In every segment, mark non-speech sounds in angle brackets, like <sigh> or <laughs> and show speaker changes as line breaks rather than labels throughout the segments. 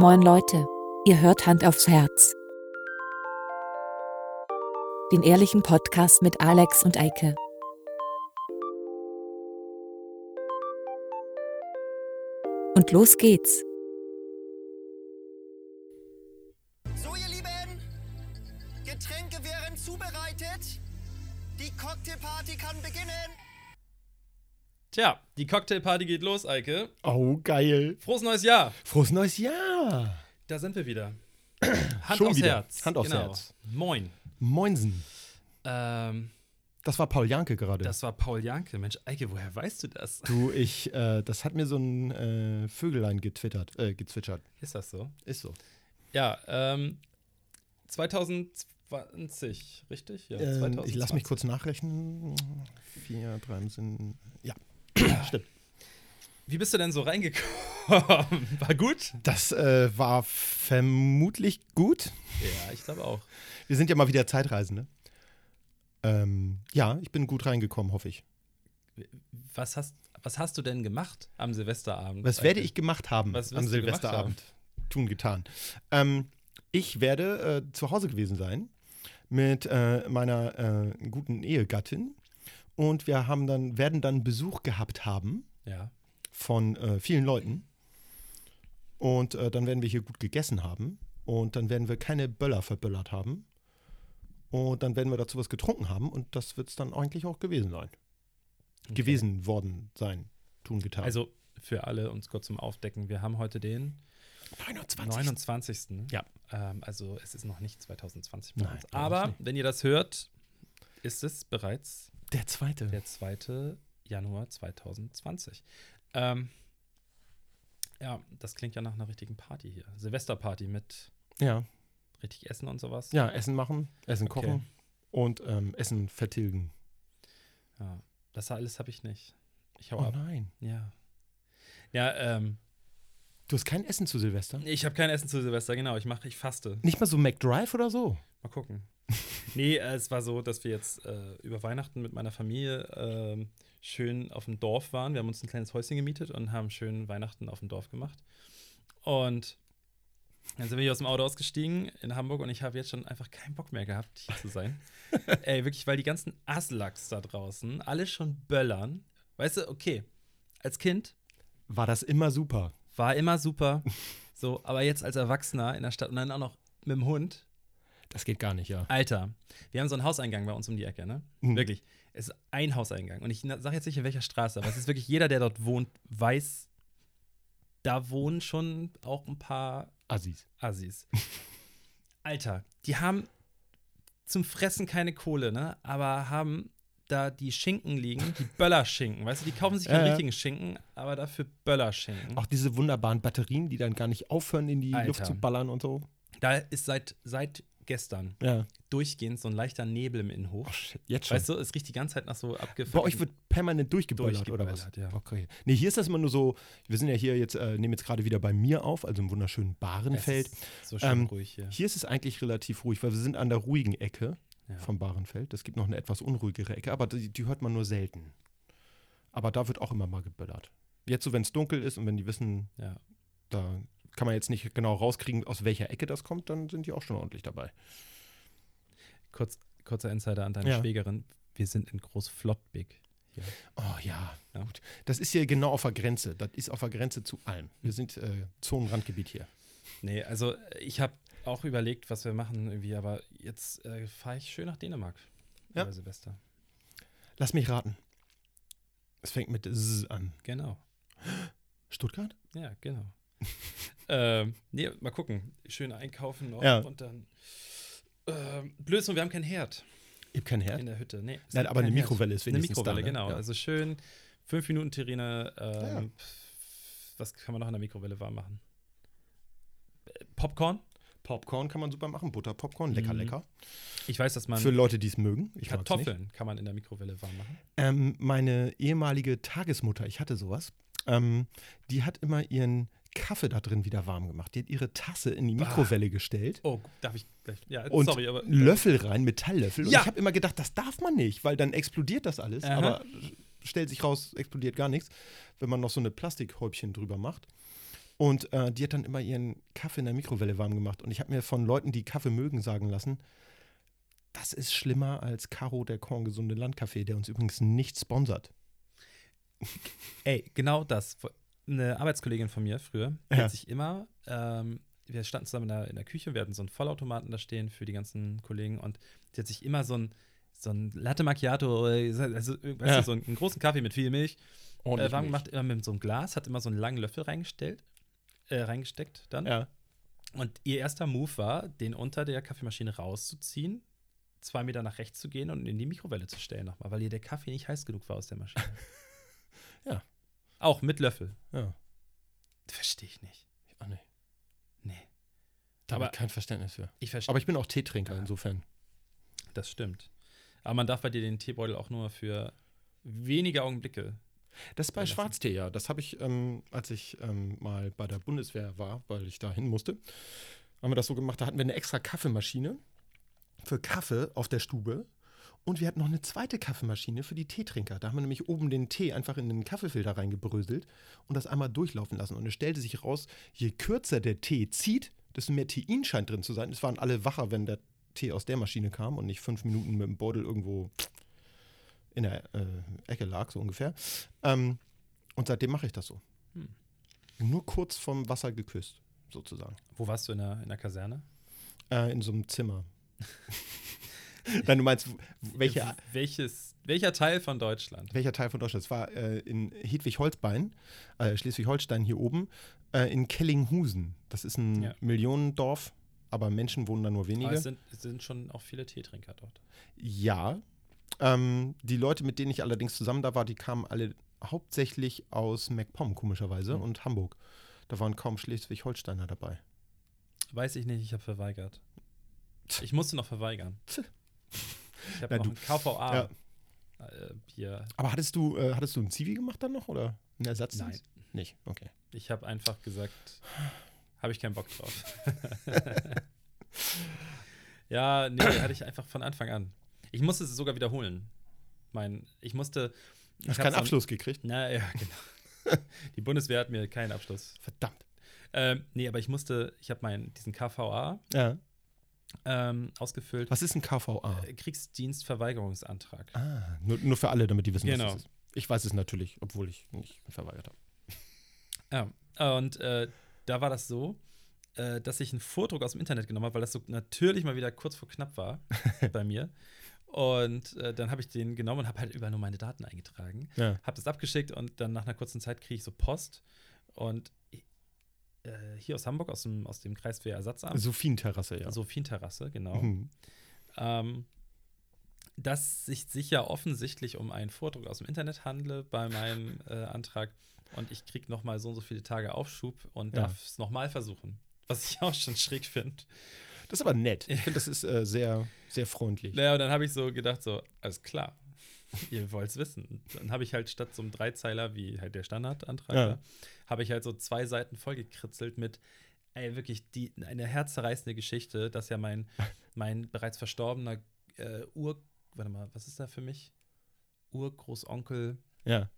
Moin Leute, ihr hört Hand aufs Herz. Den ehrlichen Podcast mit Alex und Eike. Und los geht's.
Tja, die Cocktailparty geht los, Eike.
Oh, geil.
Frohes neues Jahr.
Frohes neues Jahr.
Da sind wir wieder. <clears throat> Hand
Schon
aufs
wieder.
Herz.
Hand aufs
genau.
Herz.
Moin.
Moinsen.
Ähm,
Das war Paul Janke gerade.
das war Paul Janke. Mensch, Eike, woher weißt du das?
Du, ich, äh, das hat mir so ein äh, Vögelein getwittert, äh, gezwitschert.
Ist das so?
Ist so.
Ja, ähm, 2020, richtig? Ja,
Ähm, ich lass mich kurz nachrechnen. Vier, drei sind. Ja, stimmt.
Wie bist du denn so reingekommen? <laughs> War gut?
Das äh, war vermutlich gut.
Ja, ich glaube auch.
Wir sind ja mal wieder Zeitreisende. Ähm, ja, ich bin gut reingekommen, hoffe ich.
Was hast, was hast du denn gemacht am Silvesterabend?
Was werde ich gemacht haben am Silvesterabend? Tun, getan. Ähm, ich werde äh, zu Hause gewesen sein mit äh, meiner äh, guten Ehegattin und wir haben dann, werden dann Besuch gehabt haben
Ja.
von äh, vielen Leuten und äh, dann werden wir hier gut gegessen haben und dann werden wir keine Böller verböllert haben und dann werden wir dazu was getrunken haben und das wird es dann eigentlich auch gewesen sein. Gewesen worden sein. Tun, getan.
Also für alle uns kurz zum Aufdecken, wir haben heute den
29.
29.
Ja.
Ähm, also es ist noch nicht 2020 bei
Nein,
uns. Aber wenn ihr das hört, ist es bereits
Der zweite.
der 2. Januar 2020. Ähm, ja, das klingt ja nach einer richtigen Party hier. Silvesterparty mit
Ja.
richtig Essen und sowas.
Ja, Essen machen, Essen
Okay.
kochen und ähm, Essen vertilgen.
Ja, das alles habe ich nicht. Ich hau
Oh
ab.
nein.
Ja. Ja, ähm,
Du hast kein Essen zu Silvester?
ich habe kein Essen zu Silvester, genau. Ich mache, ich faste.
Nicht mal so McDrive oder so?
Mal gucken. <laughs> nee, äh, es war so, dass wir jetzt äh, über Weihnachten mit meiner Familie ähm, schön auf dem Dorf waren. Wir haben uns ein kleines Häuschen gemietet und haben schön Weihnachten auf dem Dorf gemacht. Und dann sind wir hier aus dem Auto ausgestiegen in Hamburg und ich habe jetzt schon einfach keinen Bock mehr gehabt, hier zu sein. <laughs> Ey, wirklich, weil die ganzen Aslaks da draußen alle schon böllern. Weißt du, okay, als Kind
War das immer super?
War immer super. <laughs> So, aber jetzt als Erwachsener in der Stadt und dann auch noch mit dem Hund,
Das geht gar nicht, ja.
Alter, wir haben so einen Hauseingang bei uns um die Ecke, ne?
Mhm.
Wirklich. Es ist ein Hauseingang. Und ich sage jetzt nicht, in welcher Straße, aber es ist wirklich jeder, der dort wohnt, weiß, da wohnen schon auch ein paar
Assis.
Assis. <laughs> Alter, die haben zum Fressen keine Kohle, ne? Aber haben da die Schinken liegen, die <laughs> Böllerschinken. Weißt du, die kaufen sich keinen
ja.
richtigen Schinken, aber dafür Böllerschinken.
Auch diese wunderbaren Batterien, die dann gar nicht aufhören, in die
Alter.
Luft zu ballern und so.
Da ist seit, seit gestern
Ja.
durchgehend so ein leichter Nebel im Innenhof.
Oh, shit. Jetzt schon.
Weißt du, es riecht die ganze Zeit nach so abgefuckten.
Bei euch wird permanent durchgeböllert, oder was?
Durchgeböllert, ja.
Okay. Nee, hier ist das immer nur so, wir sind ja hier jetzt, äh, nehmen jetzt gerade wieder bei mir auf, also im wunderschönen Bahrenfeld.
So schön
Ähm,
ruhig hier.
Hier ist es eigentlich relativ ruhig, weil wir sind an der ruhigen Ecke
Ja.
vom Bahrenfeld. Es gibt noch eine etwas unruhigere Ecke, aber die, die hört man nur selten. Aber da wird auch immer mal geböllert. Jetzt so, wenn es dunkel ist und wenn die wissen,
Ja.
da kann man jetzt nicht genau rauskriegen, aus welcher Ecke das kommt, dann sind die auch schon ordentlich dabei.
Kurz, kurzer Insider an deine
Ja.
Schwägerin. Wir sind in Großflottbek.
Oh ja,
Ja.
gut. Das ist hier genau auf der Grenze. Das ist auf der Grenze zu allem. Wir sind äh, Zonenrandgebiet hier.
Nee, also ich habe auch überlegt, was wir machen irgendwie, aber jetzt äh, fahre ich schön nach Dänemark.
Ja.
Über Silvester.
Lass mich raten. Es fängt mit S an.
Genau.
Stuttgart?
Ja, genau. <laughs> ähm, nee, mal gucken. Schön einkaufen noch
Ja.
und dann. Ähm, blöd ist wir haben keinen Herd
Ich habe keinen Herd.
in der Hütte. Nee,
Nein, aber eine
keinen Herd.
Mikrowelle ist
Eine
wenigstens
Mikrowelle,
da, ne?
genau.
Ja.
Also schön fünf Minuten Terrine. Ähm,
Ja.
Was kann man noch in der Mikrowelle warm machen? Popcorn?
Popcorn kann man super machen. Butter, Popcorn, lecker,
Mhm.
lecker.
Ich weiß, dass man
Für Leute, die es mögen. Ich.
Kartoffeln kann man in der Mikrowelle warm machen.
Ähm, meine ehemalige Tagesmutter, ich hatte sowas, ähm, die hat immer ihren Kaffee da drin wieder warm gemacht. Die hat ihre Tasse in die. Mikrowelle gestellt
Oh, darf ich gleich? Ja,
und
sorry, aber
Löffel rein, Metalllöffel. Und
Ja.
ich habe immer gedacht, das darf man nicht, weil dann explodiert das alles.
Aha.
Aber stellt sich raus, explodiert gar nichts, wenn man noch so eine Plastikhäubchen drüber macht. Und äh, die hat dann immer ihren Kaffee in der Mikrowelle warm gemacht. Und ich habe mir von Leuten, die Kaffee mögen, sagen lassen, das ist schlimmer als Caro der Korngesunde Landkaffee, der uns übrigens nicht sponsert. <laughs>
Ey, genau das. Eine Arbeitskollegin von mir früher,
Ja.
hat sich immer, ähm, wir standen zusammen in der, in der Küche, wir hatten so einen Vollautomaten da stehen für die ganzen Kollegen und die hat sich immer so ein, so ein Latte Macchiato, also,
Ja.
so einen, einen großen Kaffee mit viel Milch, äh, warm gemacht, immer mit so einem Glas, hat immer so einen langen Löffel reingestellt, äh, reingesteckt dann.
Ja.
Und ihr erster Move war, den unter der Kaffeemaschine rauszuziehen, zwei Meter nach rechts zu gehen und in die Mikrowelle zu stellen nochmal, weil ihr der Kaffee nicht heiß genug war aus der Maschine. <laughs>
Ja.
Auch mit Löffel.
Ja.
Verstehe ich nicht.
Ich auch nicht.
Nee.
Da habe ich kein Verständnis für.
Ich verstehe.
Aber ich bin auch Teetrinker,
Ja.
insofern.
Das stimmt. Aber man darf bei dir den Teebeutel auch nur für wenige Augenblicke.
Das ist bei
Lassen.
Schwarztee, ja. Das habe ich, ähm, als ich ähm, mal bei der Bundeswehr war, weil ich da hin musste, haben wir das so gemacht. Da hatten wir eine extra Kaffeemaschine für Kaffee auf der Stube. Und wir hatten noch eine zweite Kaffeemaschine für die Teetrinker. Da haben wir nämlich oben den Tee einfach in den Kaffeefilter reingebröselt und das einmal durchlaufen lassen. Und es stellte sich raus, je kürzer der Tee zieht, desto mehr Tein scheint drin zu sein. Es waren alle wacher, wenn der Tee aus der Maschine kam und nicht fünf Minuten mit dem Beutel irgendwo in der äh, Ecke lag, so ungefähr. Ähm, und seitdem mache ich das so.
Hm.
Nur kurz vom Wasser geküsst, sozusagen.
Wo warst du in der, in der Kaserne?
Äh, in so einem Zimmer. <laughs> Nein, du meinst, welche,
Äh, Welches, welcher Teil von Deutschland?
welcher Teil von Deutschland? Es war äh, in Hedwig-Holstein, äh, Schleswig-Holstein hier oben, äh, in Kellinghusen. Das ist ein
Ja.
Millionendorf, aber Menschen wohnen da nur wenige.
Aber es sind, es sind schon auch viele Teetrinker dort.
Ja. Ähm, die Leute, mit denen ich allerdings zusammen da war, die kamen alle hauptsächlich aus MacPom, komischerweise,
Mhm.
und Hamburg. Da waren kaum Schleswig-Holsteiner dabei.
Weiß ich nicht, ich habe verweigert. Ich musste noch verweigern. Ich habe noch
du-
KVA
ja.
äh, hier.
Aber hattest du, äh, hattest du einen Zivi gemacht dann noch oder einen Ersatzdienst?
Nein.
Nicht, okay.
Ich habe einfach gesagt, habe ich keinen Bock drauf. <laughs> <laughs> ja, nee, hatte ich einfach von Anfang an. Ich musste es sogar wiederholen. Mein, ich musste. ich
Hast keinen
so
Abschluss gekriegt?
Na ja, <laughs> genau. Die Bundeswehr hat mir keinen Abschluss.
Verdammt.
Ähm, nee, aber ich musste, ich habe meinen diesen KVA
Ja.
ähm, ausgefüllt.
Was ist ein KVA?
Äh, Kriegsdienstverweigerungsantrag.
Ah, nur, nur für alle, damit die wissen,
Genau.
was das ist. Ich weiß es natürlich, obwohl ich nicht verweigert habe.
Ja, und äh, da war das so, äh, dass ich einen Vordruck aus dem Internet genommen habe, weil das so natürlich mal wieder kurz vor knapp war <laughs> bei mir. Und äh, dann habe ich den genommen und habe halt überall nur meine Daten eingetragen.
Ja.
Habe das abgeschickt und dann nach einer kurzen Zeit kriege ich so Post. Und äh, hier aus Hamburg, aus dem, aus dem Kreiswehrersatzamt,
Sophienterrasse, ja.
Sophienterrasse, genau.
Mhm.
ähm, dass sich sicher offensichtlich um einen Vordruck aus dem Internet handle bei meinem äh, Antrag und ich kriege noch mal so und so viele Tage Aufschub und
Ja.
darf es noch mal versuchen. Was ich auch schon schräg finde.
Das ist aber nett. Ich finde, das ist äh, sehr, sehr freundlich.
Naja, und dann habe ich so gedacht, so, alles klar, ihr wollt es wissen. Dann habe ich halt statt so einem Dreizeiler, wie halt der Standardantrag,
Ja.
war, habe ich halt so zwei Seiten vollgekritzelt mit, ey, wirklich die, eine herzzerreißende Geschichte, dass ja mein, mein bereits verstorbener äh, Ur, warte mal, was ist da für mich? Urgroßonkel,
Ja.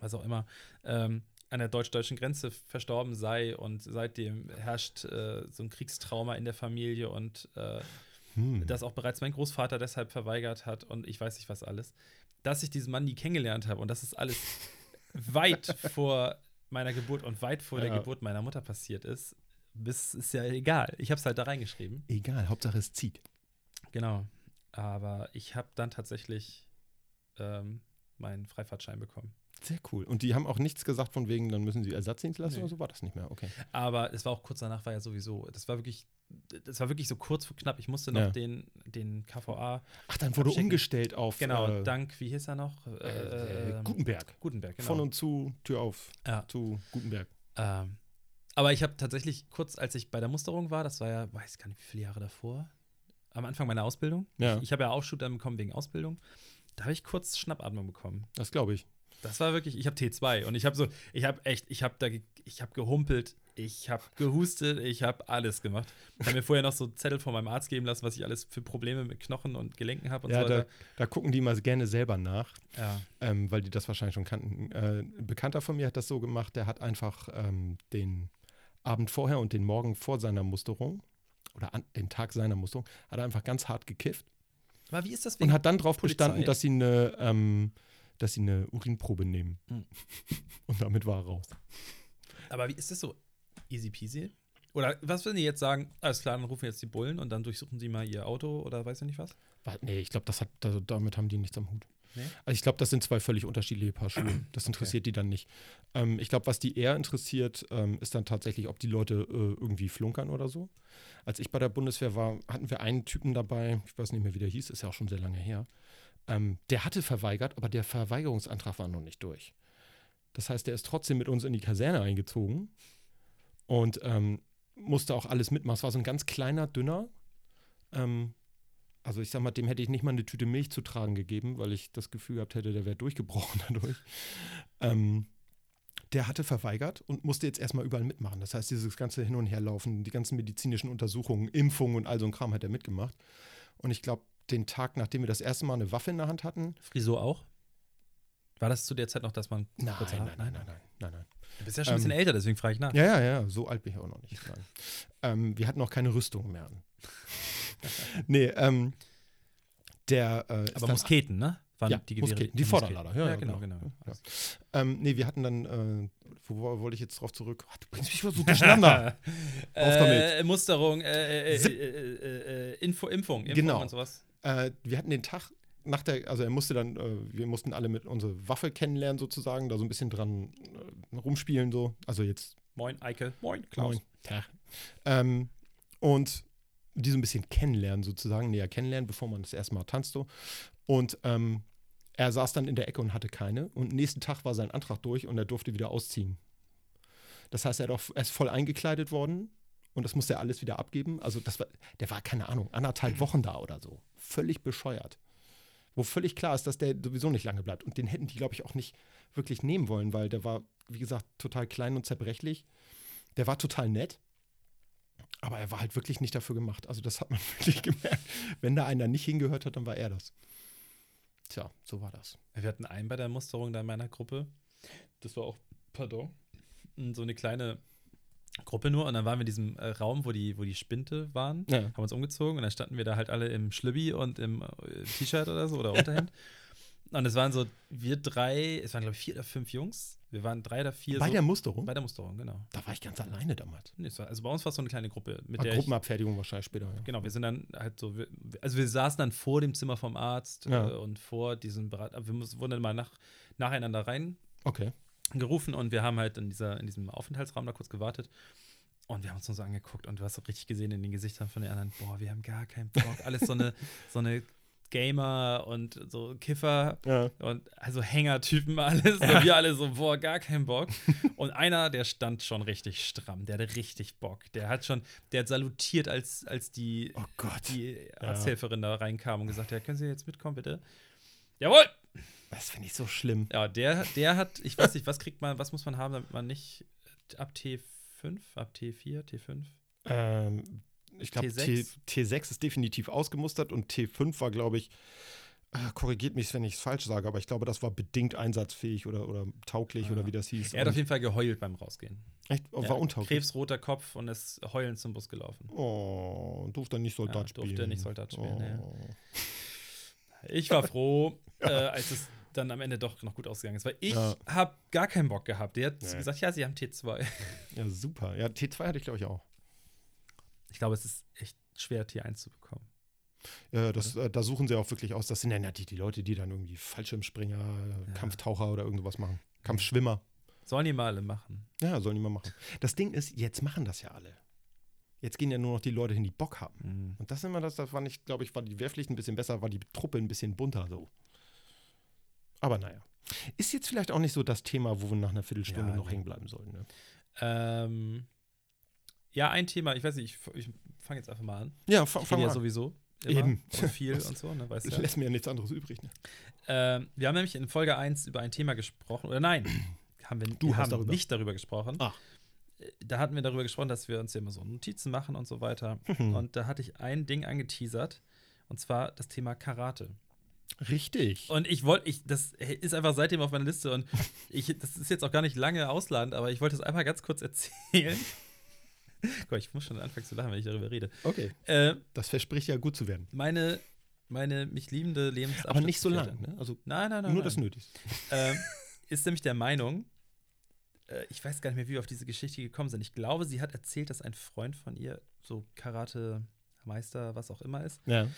was auch immer, ähm, an der deutsch-deutschen Grenze verstorben sei und seitdem herrscht äh, so ein Kriegstrauma in der Familie und äh,
Hm.
das auch bereits mein Großvater deshalb verweigert hat und ich weiß nicht was alles, dass ich diesen Mann nie kennengelernt habe und das ist alles <laughs> weit vor meiner Geburt und weit vor der
Ja.
Geburt meiner Mutter passiert ist. Das ist ja egal. Ich habe es halt da reingeschrieben.
Egal, Hauptsache es zieht.
Genau. Aber ich habe dann tatsächlich ähm, meinen Freifahrtschein bekommen.
Sehr cool. Und die haben auch nichts gesagt von wegen, dann müssen sie Ersatzdienst lassen
Nee.
oder so, war das nicht mehr. Okay.
Aber es war auch kurz danach, war ja sowieso, das war wirklich, das war wirklich so kurz vor knapp. Ich musste noch
Ja.
den, den KVA,
Ach, dann wurde
Abschicken.
umgestellt auf
genau,
äh,
dank, wie hieß er noch?
äh,
Äh, ähm,
Gutenberg.
Gutenberg, genau.
Von und zu, Tür auf,
Ja.
zu Gutenberg.
Ähm, aber ich habe tatsächlich kurz, als ich bei der Musterung war, das war ja, weiß gar nicht, wie viele Jahre davor, am Anfang meiner Ausbildung.
Ja.
Ich, ich habe ja Aufschub dann bekommen wegen Ausbildung. Da habe ich kurz Schnappatmung bekommen.
Das glaube ich.
Das war wirklich, ich habe T2 und ich habe so, ich habe echt, ich habe da, ich habe gehumpelt, ich habe gehustet, ich habe alles gemacht. Ich habe mir vorher noch so Zettel von meinem Arzt geben lassen, was ich alles für Probleme mit Knochen und Gelenken habe und
ja,
so
da,
weiter.
da gucken die mal gerne selber nach,
Ja.
ähm, weil die das wahrscheinlich schon kannten. Äh, ein Bekannter von mir hat das so gemacht, der hat einfach ähm, den Abend vorher und den Morgen vor seiner Musterung oder an, den Tag seiner Musterung, hat er einfach ganz hart gekifft
Aber wie ist das
und hat dann darauf bestanden, dass sie eine, ähm, dass sie eine Urinprobe nehmen.
Hm. <laughs>
Und damit war er raus.
Aber wie ist das so? Easy peasy? Oder was würden die jetzt sagen? Alles klar, dann rufen jetzt die Bullen und dann durchsuchen sie mal ihr Auto oder weiß ich nicht was?
Nee, ich glaube, das hat, also damit haben die nichts am Hut.
Nee?
Also ich glaube, das sind zwei völlig unterschiedliche Paar Schuhe. <clears throat> Das interessiert die dann nicht. Ähm, ich glaube, was die eher interessiert, ähm, ist dann tatsächlich, ob die Leute äh, irgendwie flunkern oder so. Als ich bei der Bundeswehr war, hatten wir einen Typen dabei, ich weiß nicht mehr, wie der hieß, ist ja auch schon sehr lange her. Ähm, der hatte verweigert, aber der Verweigerungsantrag war noch nicht durch. Das heißt, der ist trotzdem mit uns in die Kaserne eingezogen und ähm, musste auch alles mitmachen. Es war so ein ganz kleiner, dünner. Ähm, also ich sag mal, dem hätte ich nicht mal eine Tüte Milch zu tragen gegeben, weil ich das Gefühl gehabt hätte, der wäre durchgebrochen <laughs> dadurch. Ähm, der hatte verweigert und musste jetzt erstmal überall mitmachen. Das heißt, dieses ganze Hin- und Herlaufen, die ganzen medizinischen Untersuchungen, Impfungen und all so ein Kram hat er mitgemacht. Und ich glaube, den Tag, nachdem wir das erste Mal eine Waffe in der Hand hatten,
Frisur auch? War das zu der Zeit noch, dass man
nein, nein, nein, nein, nein, nein, nein.
Du bist ja schon ein bisschen
Ähm,
älter, deswegen frage ich nach.
Ja, ja, ja, so alt bin ich auch noch nicht. Ähm, wir hatten auch keine Rüstung mehr an. <laughs> nee, ähm, der äh,
Aber Musketen, ne? Waren
Ja,
die Gewehre.
Musketen, die. Vorderlader, ja,
Ja, genau,
genau.
genau.
Ja. Ähm, nee, wir hatten dann, äh, wo, wo wollte ich jetzt drauf zurück? Ach, du bringst mich so durcheinander. <laughs> Auf damit.
Äh, Musterung, äh, äh, äh, äh, äh, Info, Impfung, Impfung
Genau.
und sowas.
Äh, wir hatten den Tag nach der, also er musste dann, äh, wir mussten alle mit unsere Waffe kennenlernen sozusagen, da so ein bisschen dran äh, rumspielen so. Also jetzt
Moin, Eike. Moin, Klaus.
Moin. Tag. Ähm, und die so ein bisschen kennenlernen sozusagen, näher kennenlernen, bevor man das erste Mal tanzt. So. Und ähm, er saß dann in der Ecke und hatte keine. Und nächsten Tag war sein Antrag durch und er durfte wieder ausziehen. Das heißt, er, auch, er ist voll eingekleidet worden und das musste er alles wieder abgeben. Also das war, der war, keine Ahnung, anderthalb Wochen da oder so. Völlig bescheuert. Wo völlig klar ist, dass der sowieso nicht lange bleibt. Und den hätten die, glaube ich, auch nicht wirklich nehmen wollen, weil der war, wie gesagt, total klein und zerbrechlich. Der war total nett, aber er war halt wirklich nicht dafür gemacht. Also das hat man <laughs> wirklich gemerkt. Wenn da einer nicht hingehört hat, dann war er das. Tja, so war das.
Wir hatten einen bei der Musterung da in meiner Gruppe. Das war auch, pardon, so eine kleine Gruppe nur. Und dann waren wir in diesem äh, Raum, wo die, wo die Spinte waren,
Ja.
haben uns umgezogen und dann standen wir da halt alle im Schlübbi und im äh, T-Shirt oder so oder <laughs> Unterhemd. und es waren so, wir drei, es waren glaube ich vier oder fünf Jungs. Wir waren drei oder vier.
Bei
so,
der Musterung?
bei der Musterung, genau.
Da war ich ganz alleine damals.
Nee, war, also bei uns war es so eine kleine Gruppe, mit der ich,
Gruppenabfertigung wahrscheinlich später. Ja.
Genau, wir sind dann halt so, wir, also wir saßen dann vor dem Zimmer vom Arzt
Ja.
äh, und vor diesem Berat, aber wir muss, wurden dann mal nach, nacheinander reingerufen
Okay.
Und wir haben halt in, dieser, in diesem Aufenthaltsraum da kurz gewartet und wir haben uns nur so angeguckt und du hast richtig gesehen in den Gesichtern von den anderen, boah, wir haben gar keinen Bock, alles so eine, <laughs> so eine Gamer und so Kiffer
Ja.
und also Hängertypen alles und wir alle so, boah, gar keinen Bock. Und einer, der stand schon richtig stramm, der hatte richtig Bock. Der hat schon, der hat salutiert, als, als die,
Oh Gott.
die Arzthelferin da reinkam und gesagt, ja, können Sie jetzt mitkommen, bitte? Jawohl!
Das finde ich so schlimm.
Ja, der, der hat, ich weiß nicht, was kriegt man, was muss man haben, damit man nicht ab T5, ab T4, T5?
Ähm, ich glaube,
T6?
T6 ist definitiv ausgemustert und T5 war, glaube ich, äh, korrigiert mich, wenn ich es falsch sage, aber ich glaube, das war bedingt einsatzfähig oder, oder tauglich oder wie das hieß.
Er hat auf
Und-
jeden Fall geheult beim Rausgehen.
Echt? Oh, war
Ja,
untauglich.
Krebsroter Kopf und ist heulend zum Bus gelaufen.
Oh, durfte er nicht Soldat
Ja,
spielen.
durfte er nicht Soldat spielen, ja. Ich war froh, <laughs> äh, als es dann am Ende doch noch gut ausgegangen ist, weil ich
Ja.
habe gar keinen Bock gehabt. Der hat
Nee.
gesagt, ja, sie haben T2.
Ja, super. Ja, T2 hatte ich, glaube ich, auch.
Ich glaube, es ist echt schwer, T1 zu bekommen.
Ja, das, äh, da suchen sie auch wirklich aus. Das sind ja die, die Leute, die dann irgendwie Fallschirmspringer, äh, Kampftaucher oder irgendwas machen. Kampfschwimmer.
Sollen die mal alle machen.
Ja, sollen die mal machen. Das Ding ist, jetzt machen das ja alle. Jetzt gehen ja nur noch die Leute hin, die Bock haben.
Mhm.
Und das ist immer das, das war nicht, glaube ich, war die Wehrpflicht ein bisschen besser, war die Truppe ein bisschen bunter so. Aber naja. Ist jetzt vielleicht auch nicht so das Thema, wo wir nach einer Viertelstunde
Ja,
noch
nee.
hängen bleiben sollen. Ne?
Ähm, ja, ein Thema, ich weiß nicht, ich, ich fange jetzt einfach mal an.
Ja, fang,
Ich
fang
ja
an.
sowieso.
Eben.
Und viel und so, ne, weißt
Es <laughs>
du.
lässt mir ja nichts anderes übrig. Ne?
Ähm, wir haben nämlich in Folge 1 über ein Thema gesprochen, oder nein, <clears throat> haben wir,
Du
wir
hast
haben
darüber.
nicht darüber gesprochen.
Ach.
Äh, Da hatten wir darüber gesprochen, dass wir uns ja immer so Notizen machen und so weiter.
Mhm.
Und da hatte ich ein Ding angeteasert, und zwar das Thema Karate.
Richtig.
Und ich wollte, ich, das ist einfach seitdem auf meiner Liste und ich, das ist jetzt auch gar nicht lange ausladend, aber ich wollte es einmal ganz kurz erzählen. <laughs> Gott, ich muss schon anfangen zu lachen, wenn ich darüber rede.
Okay.
Äh,
Das verspricht ja gut zu werden.
meine, meine mich liebende Lebensabschnittsgefährtin.
Aber nicht so lang, ne? Also
Nein, nein, nein.
nur
nein.
das Nötigste.
ähm, ist nämlich der Meinung, äh, ich weiß gar nicht mehr, wie wir auf diese Geschichte gekommen sind. Ich glaube, sie hat erzählt, dass ein Freund von ihr so Karate-Meister, was auch immer ist.
Ja.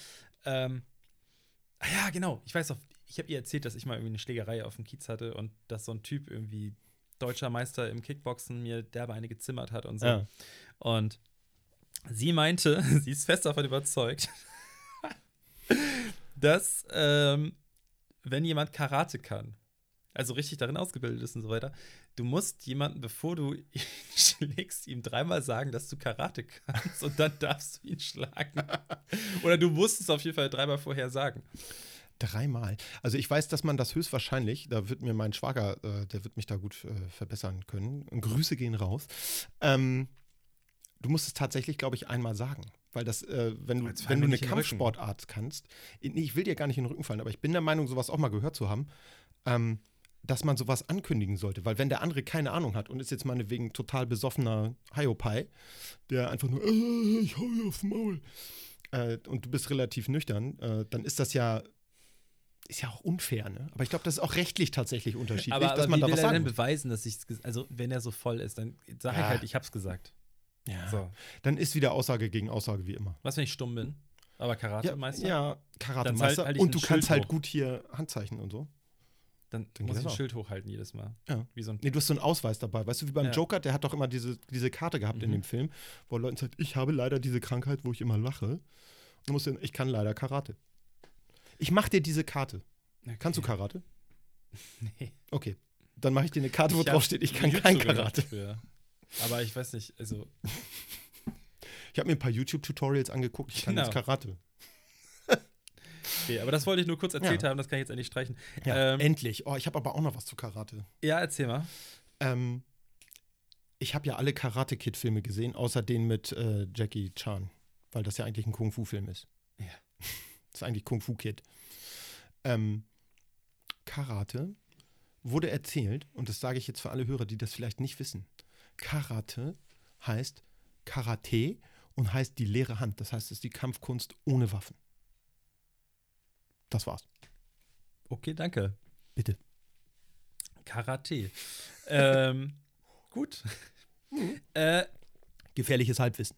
Ähm, ah ja, genau. Ich weiß auch, ich habe ihr erzählt, dass ich mal irgendwie eine Schlägerei auf dem Kiez hatte und dass so ein Typ irgendwie deutscher Meister im Kickboxen mir derbe eine gezimmert hat und so.
Ja.
Und sie meinte, <laughs> sie ist fest davon überzeugt, <laughs> dass ähm, wenn jemand Karate kann, also richtig darin ausgebildet ist und so weiter, du musst jemanden, bevor du ihn <laughs> schlägst, ihm dreimal sagen, dass du Karate kannst und dann darfst du ihn schlagen. Oder du musst es auf jeden Fall dreimal vorher sagen.
Dreimal. Also ich weiß, dass man das höchstwahrscheinlich, da wird mir mein Schwager, äh, der wird mich da gut äh, verbessern können. Und Grüße gehen raus. Ähm, du musst es tatsächlich, glaube ich, einmal sagen. Weil das, äh, wenn du, wenn du eine. Kampfsportart kannst, nee, ich will dir gar nicht in den Rücken fallen, aber ich bin der Meinung, sowas auch mal gehört zu haben, ähm, dass man sowas ankündigen sollte. Weil wenn der andere keine Ahnung hat und ist jetzt meinetwegen total besoffener Hiopai, der einfach nur, äh, ich hau dir aufs Maul, äh, und du bist relativ nüchtern, äh, dann ist das ja ist ja auch unfair, ne? Aber ich glaube, das ist auch rechtlich tatsächlich unterschiedlich,
Aber, aber
dass man
wie
da
will
was
er denn beweisen, dass ich also wenn er so voll ist, dann sag ich
Ja.
halt, ich hab's gesagt.
Ja.
So.
Dann ist wieder Aussage gegen Aussage wie immer.
Was, wenn ich stumm bin? Aber Karate-Meister?
Ja,
Dann
Karatemeister.
halt- halt ich
und du
Schild
kannst halt
hoch.
gut hier Handzeichen und so.
Dann,
Dann
muss ich ein. Schild hochhalten jedes Mal.
Ja.
Wie so ein
Nee, du hast so einen Ausweis dabei. Weißt du, wie beim
Ja.
Joker, der hat doch immer diese, diese Karte gehabt in
Mhm.
dem Film, wo Leuten sagt, ich habe leider diese Krankheit, wo ich immer lache. Und dann, ich kann leider Karate. Ich mach dir diese Karte. Kannst du Karate? <laughs>
Nee.
Okay. Dann mache ich dir eine Karte, wo
Ich
drauf steht, ich kann kein Karate.
Aber ich weiß nicht, also <laughs>
Ich habe mir ein paar YouTube-Tutorials angeguckt, ich kann
Genau.
jetzt Karate.
Okay, aber das wollte ich nur kurz erzählt
Ja.
haben, das kann ich jetzt endlich streichen.
Ja,
ähm,
endlich. Oh, ich habe aber auch noch was zu Karate.
ja, erzähl mal.
Ähm, ich habe ja alle Karate Kid-Filme gesehen, außer den mit äh, Jackie Chan, weil das ja eigentlich ein Kung-Fu-Film ist.
Ja.
Das <laughs> ist eigentlich Kung-Fu Kid. Ähm, Karate wurde erzählt, und das sage ich jetzt für alle Hörer, die das vielleicht nicht wissen. Karate heißt Karate und heißt die leere Hand. Das heißt, es ist die Kampfkunst ohne Waffen. Das war's.
Okay, danke.
Bitte.
Karate. <laughs> ähm, gut. <laughs> äh,
Gefährliches Halbwissen.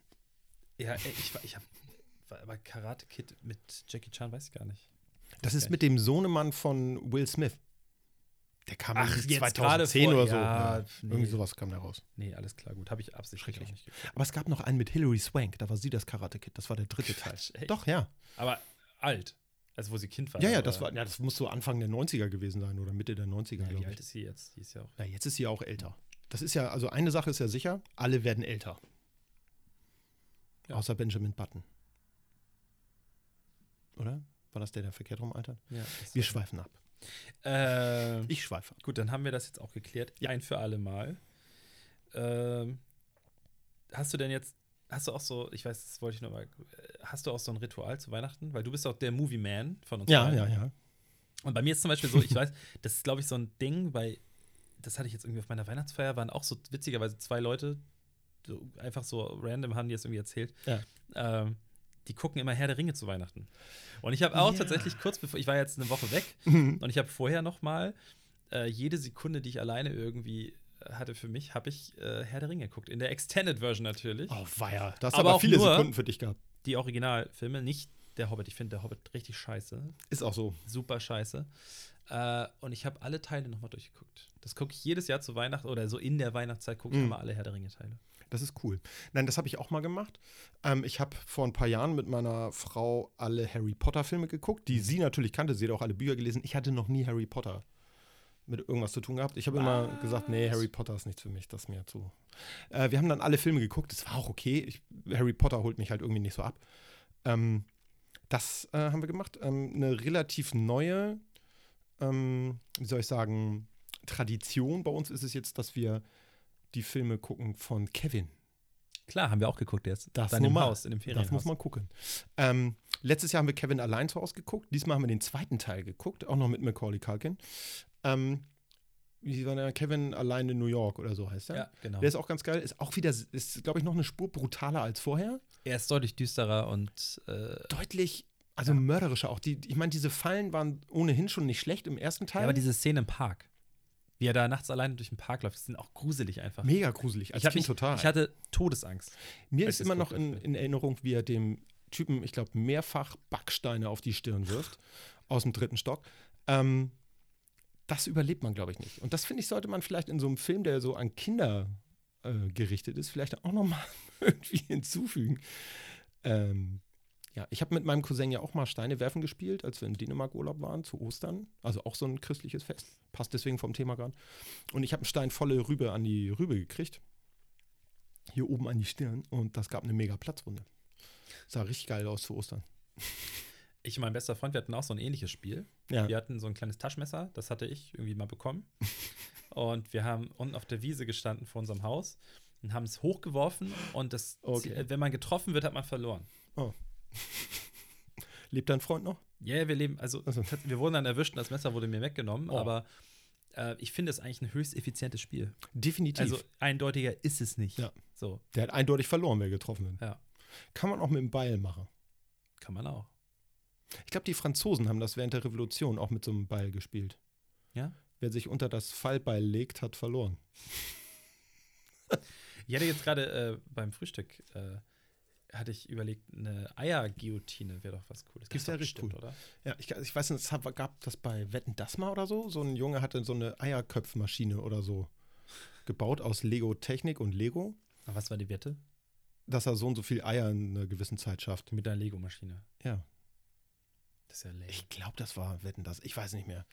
ja, ey, ich, war- ich habe aber Karate Kid mit Jackie Chan weiß ich gar nicht.
Das ist mit dem Sohnemann von Will Smith. Der kam
Ach,
irgendwie
jetzt
2010
gerade vor-
oder so.
ja,
Ja,
nee.
Irgendwie sowas kam da raus.
Nee, alles klar, gut. Habe ich absichtlich nicht geguckt.
Aber es gab noch einen mit Hilary Swank. Da war sie das Karate Kid. Das war der dritte Teil.
Echt?
Doch, ja.
Aber alt. Also wo sie Kind war.
Ja, ja, das war, ja, das muss so Anfang der 90er gewesen sein oder Mitte der 90er,
Ja, wie
glaube
alt
ich.
ist sie jetzt? Die ist ja auch.
Na, jetzt ist sie auch älter. Das ist ja, also eine Sache ist ja sicher, alle werden älter.
Ja.
Außer Benjamin Button. Oder? War das der, der verkehrt rum altert?
Ja,
Wir schweifen ab.
äh,
Ich schweife ab.
Gut, dann haben wir das jetzt auch geklärt. Ein für alle Mal. Ähm, hast du denn jetzt, hast du auch so, ich weiß, das wollte ich nochmal, hast du auch so ein Ritual zu Weihnachten? Weil du bist auch der Movie Man von uns
Ja,
beiden.
ja, ja.
Und bei mir ist zum Beispiel so, ich weiß, <laughs> das ist, glaube ich, so ein Ding, weil das hatte ich jetzt irgendwie auf meiner Weihnachtsfeier, waren auch so witzigerweise zwei Leute, so, einfach so random haben die es irgendwie erzählt.
Ja.
Ähm, die gucken immer Herr der Ringe zu Weihnachten. Und ich habe auch
Ja.
tatsächlich kurz bevor, ich war jetzt eine Woche weg
Mhm. <laughs>
und ich habe vorher noch mal äh, jede Sekunde, die ich alleine irgendwie hatte für mich, habe ich äh, Herr der Ringe geguckt. In der Extended Version natürlich.
Oh, weia. Das
Aber
aber,
auch
viele Sekunden für dich gehabt.
Die Originalfilme, nicht der Hobbit. Ich finde der Hobbit richtig scheiße.
Ist auch so.
Super scheiße. Äh, und ich habe alle Teile nochmal durchgeguckt. Das gucke ich jedes Jahr zu Weihnachten oder so in der Weihnachtszeit gucke ich
Mhm.
immer alle Herr der Ringe-Teile.
Das ist cool. Nein, das habe ich auch mal gemacht. Ähm, ich habe vor ein paar Jahren mit meiner Frau alle Harry Potter-Filme geguckt, die sie natürlich kannte. Sie hat auch alle Bücher gelesen. Ich hatte noch nie Harry Potter mit irgendwas zu tun gehabt. Ich habe immer gesagt, nee, Harry Potter ist nichts für mich, das ist mir zu. Äh, wir haben dann alle Filme geguckt. Das war auch okay. Ich, Harry Potter holt mich halt irgendwie nicht so ab. Ähm, das äh, haben wir gemacht. Ähm, eine relativ neue, ähm, wie soll ich sagen, Tradition bei uns ist es jetzt, dass wir die Filme gucken von Kevin.
Klar, haben wir auch geguckt jetzt.
Das normal.
Haus, in dem
Das muss man gucken. Ähm, letztes Jahr haben wir Kevin allein zu Hause geguckt. Diesmal haben wir den zweiten Teil geguckt, auch noch mit Macaulay Culkin. Ähm, wie war der? Kevin allein in New York oder so heißt er.
Ja, genau.
Der ist auch ganz geil. Ist auch wieder, ist, glaube ich, noch eine Spur brutaler als vorher.
Er ist deutlich düsterer und äh,
Deutlich, also mörderischer auch. Die, ich meine, diese Fallen waren ohnehin schon nicht schlecht im ersten Teil.
ja, aber diese Szene im Park, wie er da nachts alleine durch den Park läuft, die sind auch gruselig einfach.
Mega gruselig. Als
ich, mich,
total.
ich hatte Todesangst.
Mir ist immer noch in, in Erinnerung, wie er dem Typen, ich glaube, mehrfach Backsteine auf die Stirn wirft. aus dem dritten Stock. Ähm, das überlebt man, glaube ich, nicht. Und das, finde ich, sollte man vielleicht in so einem Film, der so an Kinder äh, gerichtet ist, vielleicht auch nochmal <laughs> irgendwie hinzufügen. Ähm, ja, ich habe mit meinem Cousin ja auch mal Steine werfen gespielt, als wir in Dänemark Urlaub waren, zu Ostern. Also auch so ein christliches Fest. Passt deswegen vom Thema gerade. Und ich habe einen Stein volle Rübe an die Rübe gekriegt. Hier oben an die Stirn. Und das gab eine mega Platzwunde. Sah richtig geil aus zu Ostern. <laughs>
Ich und mein bester Freund, wir hatten auch so ein ähnliches Spiel.
Ja.
Wir hatten so ein kleines Taschenmesser, das hatte ich irgendwie mal bekommen. <laughs> und wir haben unten auf der Wiese gestanden vor unserem Haus und haben es hochgeworfen und das,
Okay.
wenn man getroffen wird, hat man verloren. <laughs>
Lebt dein Freund noch?
Ja, yeah, wir leben, also
Also.
wir wurden dann erwischt und das Messer wurde mir weggenommen,
Oh.
aber äh, ich finde es eigentlich ein höchst effizientes Spiel.
Definitiv.
Also eindeutiger ist es nicht.
Ja.
So,
Der hat eindeutig verloren, wer getroffen wird.
ja,
Kann man auch mit dem Beil machen.
kann man auch.
Ich glaube, die Franzosen haben das während der Revolution auch mit so einem Beil gespielt.
Ja?
Wer sich unter das Fallbeil legt, hat verloren.
Ich hatte jetzt gerade äh, beim Frühstück, äh, hatte ich überlegt, eine Eierguillotine wäre doch was Cooles.
Ist
doch
ja richtig cool.
oder?
Ja, ich, ich weiß nicht, es hab- gab das bei Wetten das mal oder so? So ein Junge hatte so eine Eierköpfmaschine oder so gebaut aus Lego-Technik und Lego,
Aber was war die Wette?
dass er so und so viel Eier in einer gewissen Zeit schafft.
Mit einer Lego-Maschine.
Ja,
Das ist ja lame.
ich glaube, das war Wetten das. Ich weiß nicht mehr.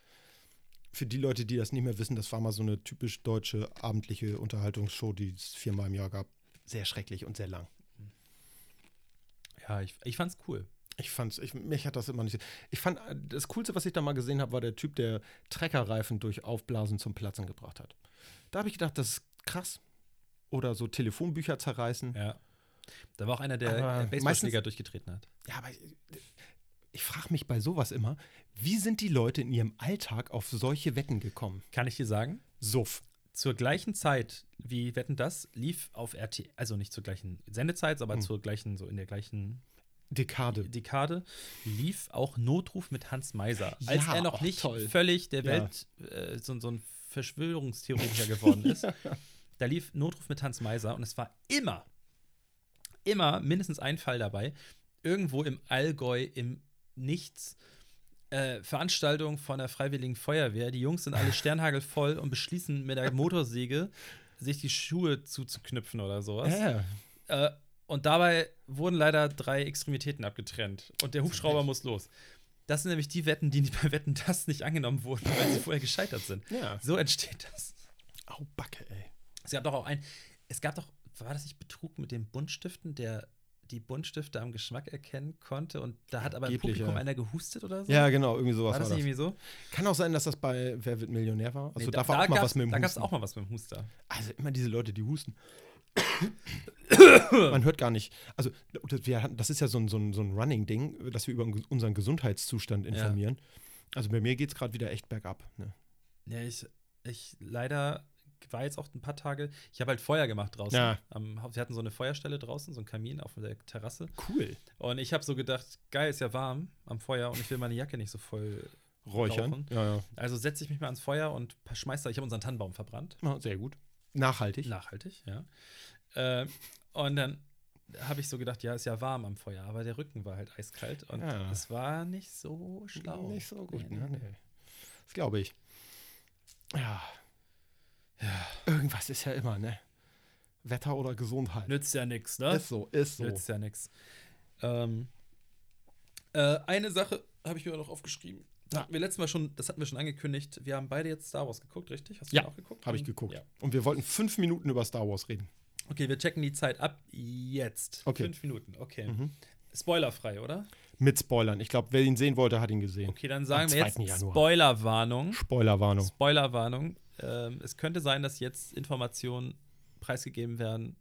Für die Leute, die das nicht mehr wissen, das war mal so eine typisch deutsche abendliche Unterhaltungsshow, die es viermal im Jahr gab. Sehr schrecklich und sehr lang.
ja, ich, ich fand's cool.
Ich fand's, ich, mich hat das immer nicht. Ich fand, äh, das Coolste, was ich da mal gesehen habe, war der Typ, der Treckerreifen durch Aufblasen zum Platzen gebracht hat. Da habe ich gedacht, das ist krass. Oder so Telefonbücher zerreißen. Ja,
Ja. Da war auch einer, der äh, Baseballschläger durchgetreten hat.
aber ich, frage mich bei sowas immer, wie sind die Leute in ihrem Alltag auf solche Wetten gekommen?
Kann ich dir sagen?
Suff.
Zur gleichen Zeit wie Wetten das lief auf RT, also nicht zur gleichen Sendezeit, aber
Hm.
zur gleichen, so in der gleichen
Dekade.
Dekade, lief auch Notruf mit Hans Meiser.
Ja,
als er noch
oh,
nicht
toll.
völlig der
Ja.
Welt äh, so, so ein Verschwörungstheoretiker geworden ist. <laughs> Da lief Notruf mit Hans Meiser und es war immer, immer mindestens ein Fall dabei, irgendwo im Allgäu, im Nichts, äh, Veranstaltung von der Freiwilligen Feuerwehr. Die Jungs sind alle <laughs> sternhagelvoll und beschließen mit der Motorsäge sich die Schuhe zuzuknüpfen oder sowas.
Ja,
Äh, und dabei wurden leider drei Extremitäten abgetrennt. Und der Hubschrauber muss los. Das sind nämlich die Wetten, die bei Wetten <laughs> das nicht angenommen wurden, weil sie vorher gescheitert sind.
ja.
So entsteht das.
Au, Backe, ey.
Es gab doch auch ein, es gab doch, war das nicht Betrug mit den Buntstiften, der die Buntstifte am Geschmack erkennen konnte und da hat aber im Publikum
ja.
einer gehustet oder so?
Ja, genau, irgendwie sowas
war das
war
nicht
das.
irgendwie so?
Kann auch sein, dass das bei Wer wird Millionär war. Also
Nee,
da, war auch mal was mit dem
Da gab es auch mal was mit dem Huster.
Also immer diese Leute, die husten. <coughs> Man hört gar nicht. Also, das- wir das ist ja so ein, so ein, so ein Running-Ding, dass wir über unseren Gesundheitszustand informieren. Also bei mir geht es gerade wieder echt bergab. Ne?
Ja, ich, ich leider war jetzt auch ein paar Tage, ich habe halt Feuer gemacht draußen.
Ja.
Am, wir hatten so eine Feuerstelle draußen, so einen Kamin auf der Terrasse.
Cool.
Und ich habe so gedacht, geil, ist ja warm am Feuer und ich will meine Jacke nicht so voll.
Räuchern. Ja, ja.
Also setze ich mich mal ans Feuer und schmeiß da, ich habe unseren Tannenbaum verbrannt.
Ah, Sehr gut. Nachhaltig.
Nachhaltig, ja. Äh, und dann habe ich so gedacht, ja, ist ja warm am Feuer, aber der Rücken war halt eiskalt und
Ja.
es war nicht so schlau.
Nicht so gut,
Nee,
ne?
Nee.
Das glaube ich. Ja. Ja. Irgendwas ist ja immer, ne? Wetter oder Gesundheit.
Nützt ja nichts, ne?
Ist so, ist so.
Nützt ja nichts. Ähm, äh, eine Sache habe ich mir noch aufgeschrieben. Da hatten wir letztes Mal schon, das hatten wir schon angekündigt. Wir haben beide jetzt Star Wars geguckt, richtig? Hast du
Ja,
auch geguckt?
Habe ich geguckt.
Ja.
Und wir wollten fünf Minuten über Star Wars reden.
Okay, wir checken die Zeit ab jetzt.
Okay.
Fünf Minuten, okay.
Mhm.
Spoilerfrei, oder?
Mit Spoilern. Ich glaube, wer ihn sehen wollte, hat ihn gesehen.
Okay, dann sagen wir jetzt
2. Januar.
Spoilerwarnung.
Spoilerwarnung.
Spoilerwarnung. Ähm, es könnte sein, dass jetzt Informationen preisgegeben werden.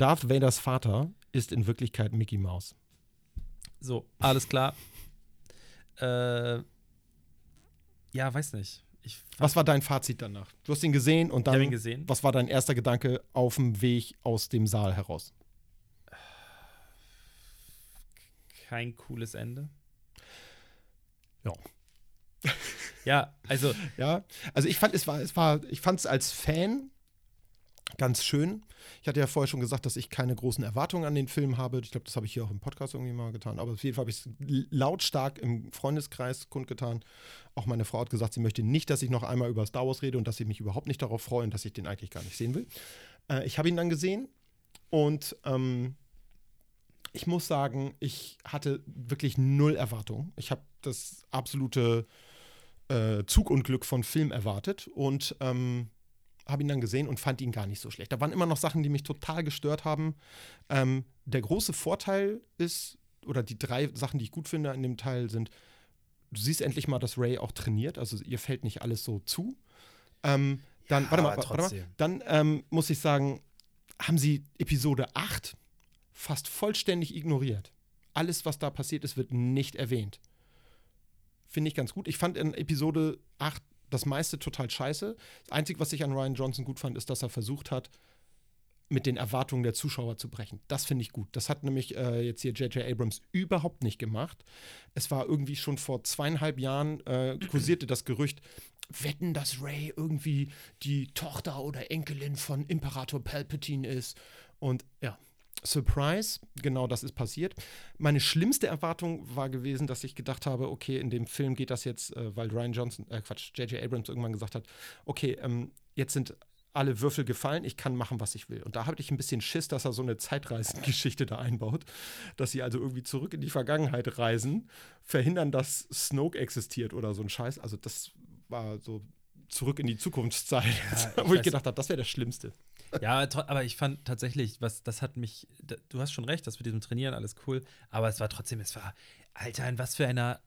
Darth Vaders Vater ist in Wirklichkeit Mickey Mouse.
So, alles klar. Äh, ja, weiß nicht. Ich
Was war dein Fazit danach? Du hast ihn gesehen und
ich
dann,
ihn gesehen.
was war dein erster Gedanke auf dem Weg aus dem Saal heraus?
Kein cooles Ende.
Ja.
Ja, also
Ja, also ich fand es war, es war, ich fand es als Fan ganz schön. Ich hatte ja vorher schon gesagt, dass ich keine großen Erwartungen an den Film habe. Ich glaube, das habe ich hier auch im Podcast irgendwie mal getan. Aber auf jeden Fall habe ich es lautstark im Freundeskreis kundgetan. Auch meine Frau hat gesagt, sie möchte nicht, dass ich noch einmal über Star Wars rede und dass ich mich überhaupt nicht darauf freue und dass ich den eigentlich gar nicht sehen will. Äh, ich habe ihn dann gesehen und ähm, ich muss sagen, ich hatte wirklich null Erwartungen. Ich habe das absolute äh, Zugunglück von Film erwartet und ähm, habe ihn dann gesehen und fand ihn gar nicht so schlecht. Da waren immer noch Sachen, die mich total gestört haben. Ähm, der große Vorteil ist, oder die drei Sachen, die ich gut finde an dem Teil sind, du siehst endlich mal, dass Ray auch trainiert, also ihr fällt nicht alles so zu. Ähm, dann,
Ja,
warte mal, warte mal, dann ähm, muss ich sagen, haben sie Episode 8 fast vollständig ignoriert. Alles, was da passiert ist, wird nicht erwähnt. Finde ich ganz gut. Ich fand in Episode 8 das meiste total scheiße. Das Einzige, was ich an Ryan Johnson gut fand, ist, dass er versucht hat, mit den Erwartungen der Zuschauer zu brechen. Das finde ich gut. Das hat nämlich äh, jetzt hier J.J. Abrams überhaupt nicht gemacht. Es war irgendwie schon vor zweieinhalb Jahren äh, kursierte das Gerücht, wetten, dass Ray irgendwie die Tochter oder Enkelin von Imperator Palpatine ist. Und ja, Surprise, genau das ist passiert. Meine schlimmste Erwartung war gewesen, dass ich gedacht habe, okay, in dem Film geht das jetzt, äh, weil Ryan Johnson, äh, Quatsch, J.J. Abrams irgendwann gesagt hat, okay, ähm, jetzt sind alle Würfel gefallen, ich kann machen, was ich will. Und da hatte ich ein bisschen Schiss, dass er so eine Zeitreisengeschichte da einbaut, dass sie also irgendwie zurück in die Vergangenheit reisen, verhindern, dass Snoke existiert oder so ein Scheiß. Also das war so zurück in die Zukunftszeit,
Ja, <laughs>
wo ich gedacht habe, das wäre das Schlimmste.
Ja, aber ich fand tatsächlich, was das hat mich, du hast schon recht, das mit diesem Trainieren alles cool, aber es war trotzdem, es war, Alter, in was für einer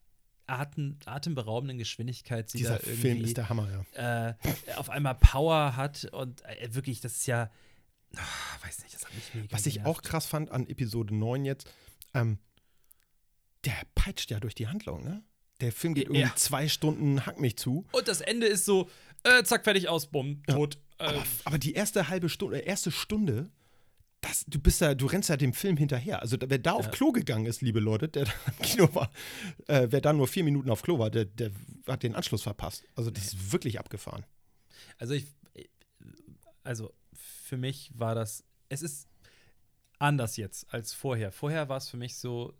Atem, atemberaubenden Geschwindigkeit sie
Dieser
da irgendwie
Film ist der Hammer, ja.
äh, auf einmal Power hat und äh, wirklich, das ist ja, ah, weiß nicht, das hat mich mega
Was ich
genervt.
auch krass fand an Episode 9 jetzt, ähm, der peitscht ja durch die Handlung, ne? Der Film geht irgendwie
Ja.
zwei Stunden, hack mich zu.
Und das Ende ist so, äh, zack, fertig, aus, bumm, tot. Äh,
Aber, aber die erste halbe Stunde, äh, erste Stunde, das, du bist ja, du rennst ja dem Film hinterher. Also wer da auf
Ja.
Klo gegangen ist, liebe Leute, der da im Kino war, äh, wer da nur vier Minuten auf Klo war, der, der hat den Anschluss verpasst. Also das ist wirklich abgefahren.
Also ich, also für mich war das, es ist anders jetzt als vorher. Vorher war es für mich so,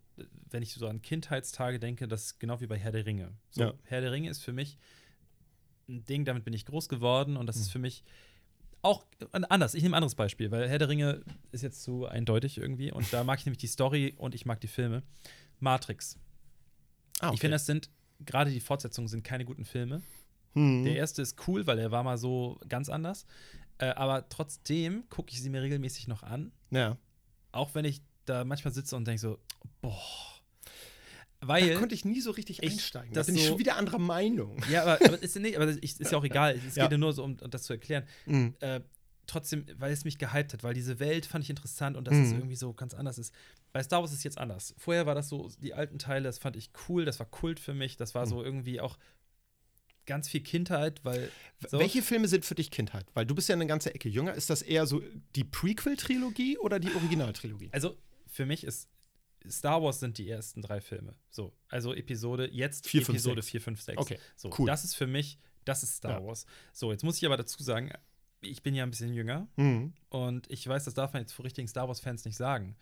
wenn ich so an Kindheitstage denke, das ist genau wie bei Herr der Ringe. So,
Ja.
Herr der Ringe ist für mich ein Ding, damit bin ich groß geworden und das
Hm.
ist für mich auch anders. Ich nehme ein anderes Beispiel, weil Herr der Ringe ist jetzt zu eindeutig irgendwie und da mag ich nämlich die Story und ich mag die Filme. Matrix.
Ah,
Ich finde, das sind, gerade die Fortsetzungen sind keine guten Filme.
hm.
Der erste ist cool, weil er war mal so ganz anders. Äh, aber trotzdem gucke ich sie mir regelmäßig noch an.
ja.
Auch wenn ich da manchmal sitze und denke so, boah.
Da
Weil.
konnte ich nie so richtig
ich-
einsteigen. Da
das
bin ich
so-
schon wieder anderer Meinung.
ja, aber, aber, ist, nee, aber ich, ist ja auch egal. Es
Ja.
geht ja nur so, um, um das zu erklären.
Mhm.
Äh, trotzdem, weil es mich gehypt hat, weil diese Welt fand ich interessant und dass es
Mhm.
irgendwie so ganz anders ist. Bei Star Wars ist es jetzt anders. Vorher war das so, die alten Teile, das fand ich cool, das war Kult für mich, das war
Mhm.
so irgendwie auch ganz viel Kindheit, weil. So,
Welche Filme sind für dich Kindheit? Weil du bist ja eine ganze Ecke jünger. Ist das eher so die Prequel-Trilogie oder die Originaltrilogie?
Also für mich ist Star Wars sind die ersten drei Filme. So, also Episode, jetzt
Vier, fünf,
Episode
sechs.
4, 5, 6.
Okay,
so,
cool.
Das ist für mich, das ist Star
Ja.
Wars. So, jetzt muss ich aber dazu sagen, ich bin ja ein bisschen jünger
Mhm.
und ich weiß, das darf man jetzt vor richtigen Star Wars-Fans nicht sagen.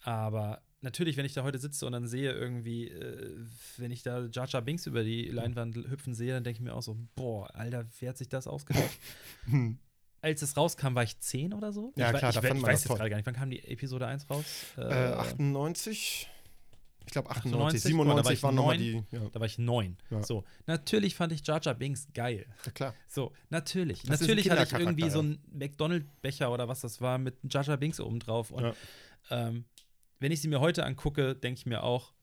Aber natürlich, wenn ich da heute sitze und dann sehe irgendwie, äh, wenn ich da Jar Jar Binks über die Leinwand hüpfen sehe, dann denke ich mir auch so, boah, Alter, wer hat sich das ausgedacht? <laughs> Als es rauskam, war ich 10 oder so.
Ja,
ich,
klar,
ich,
da
ich,
fand
ich
man
weiß
das
jetzt
toll.
gerade gar nicht. Wann kam die Episode 1 raus?
Äh, 98? Ich glaube 98.
98? Guck mal, da war
97
ich
waren nochmal die. Ja,
Da war ich neun.
Ja.
So, natürlich fand ich Jar Jar Binks geil.
ja klar.
So, natürlich.
Das
natürlich hatte ich irgendwie so einen McDonald-Becher oder was das war mit Jar Jar Binks oben drauf. Und
Ja.
ähm, wenn ich sie mir heute angucke, denke ich mir auch,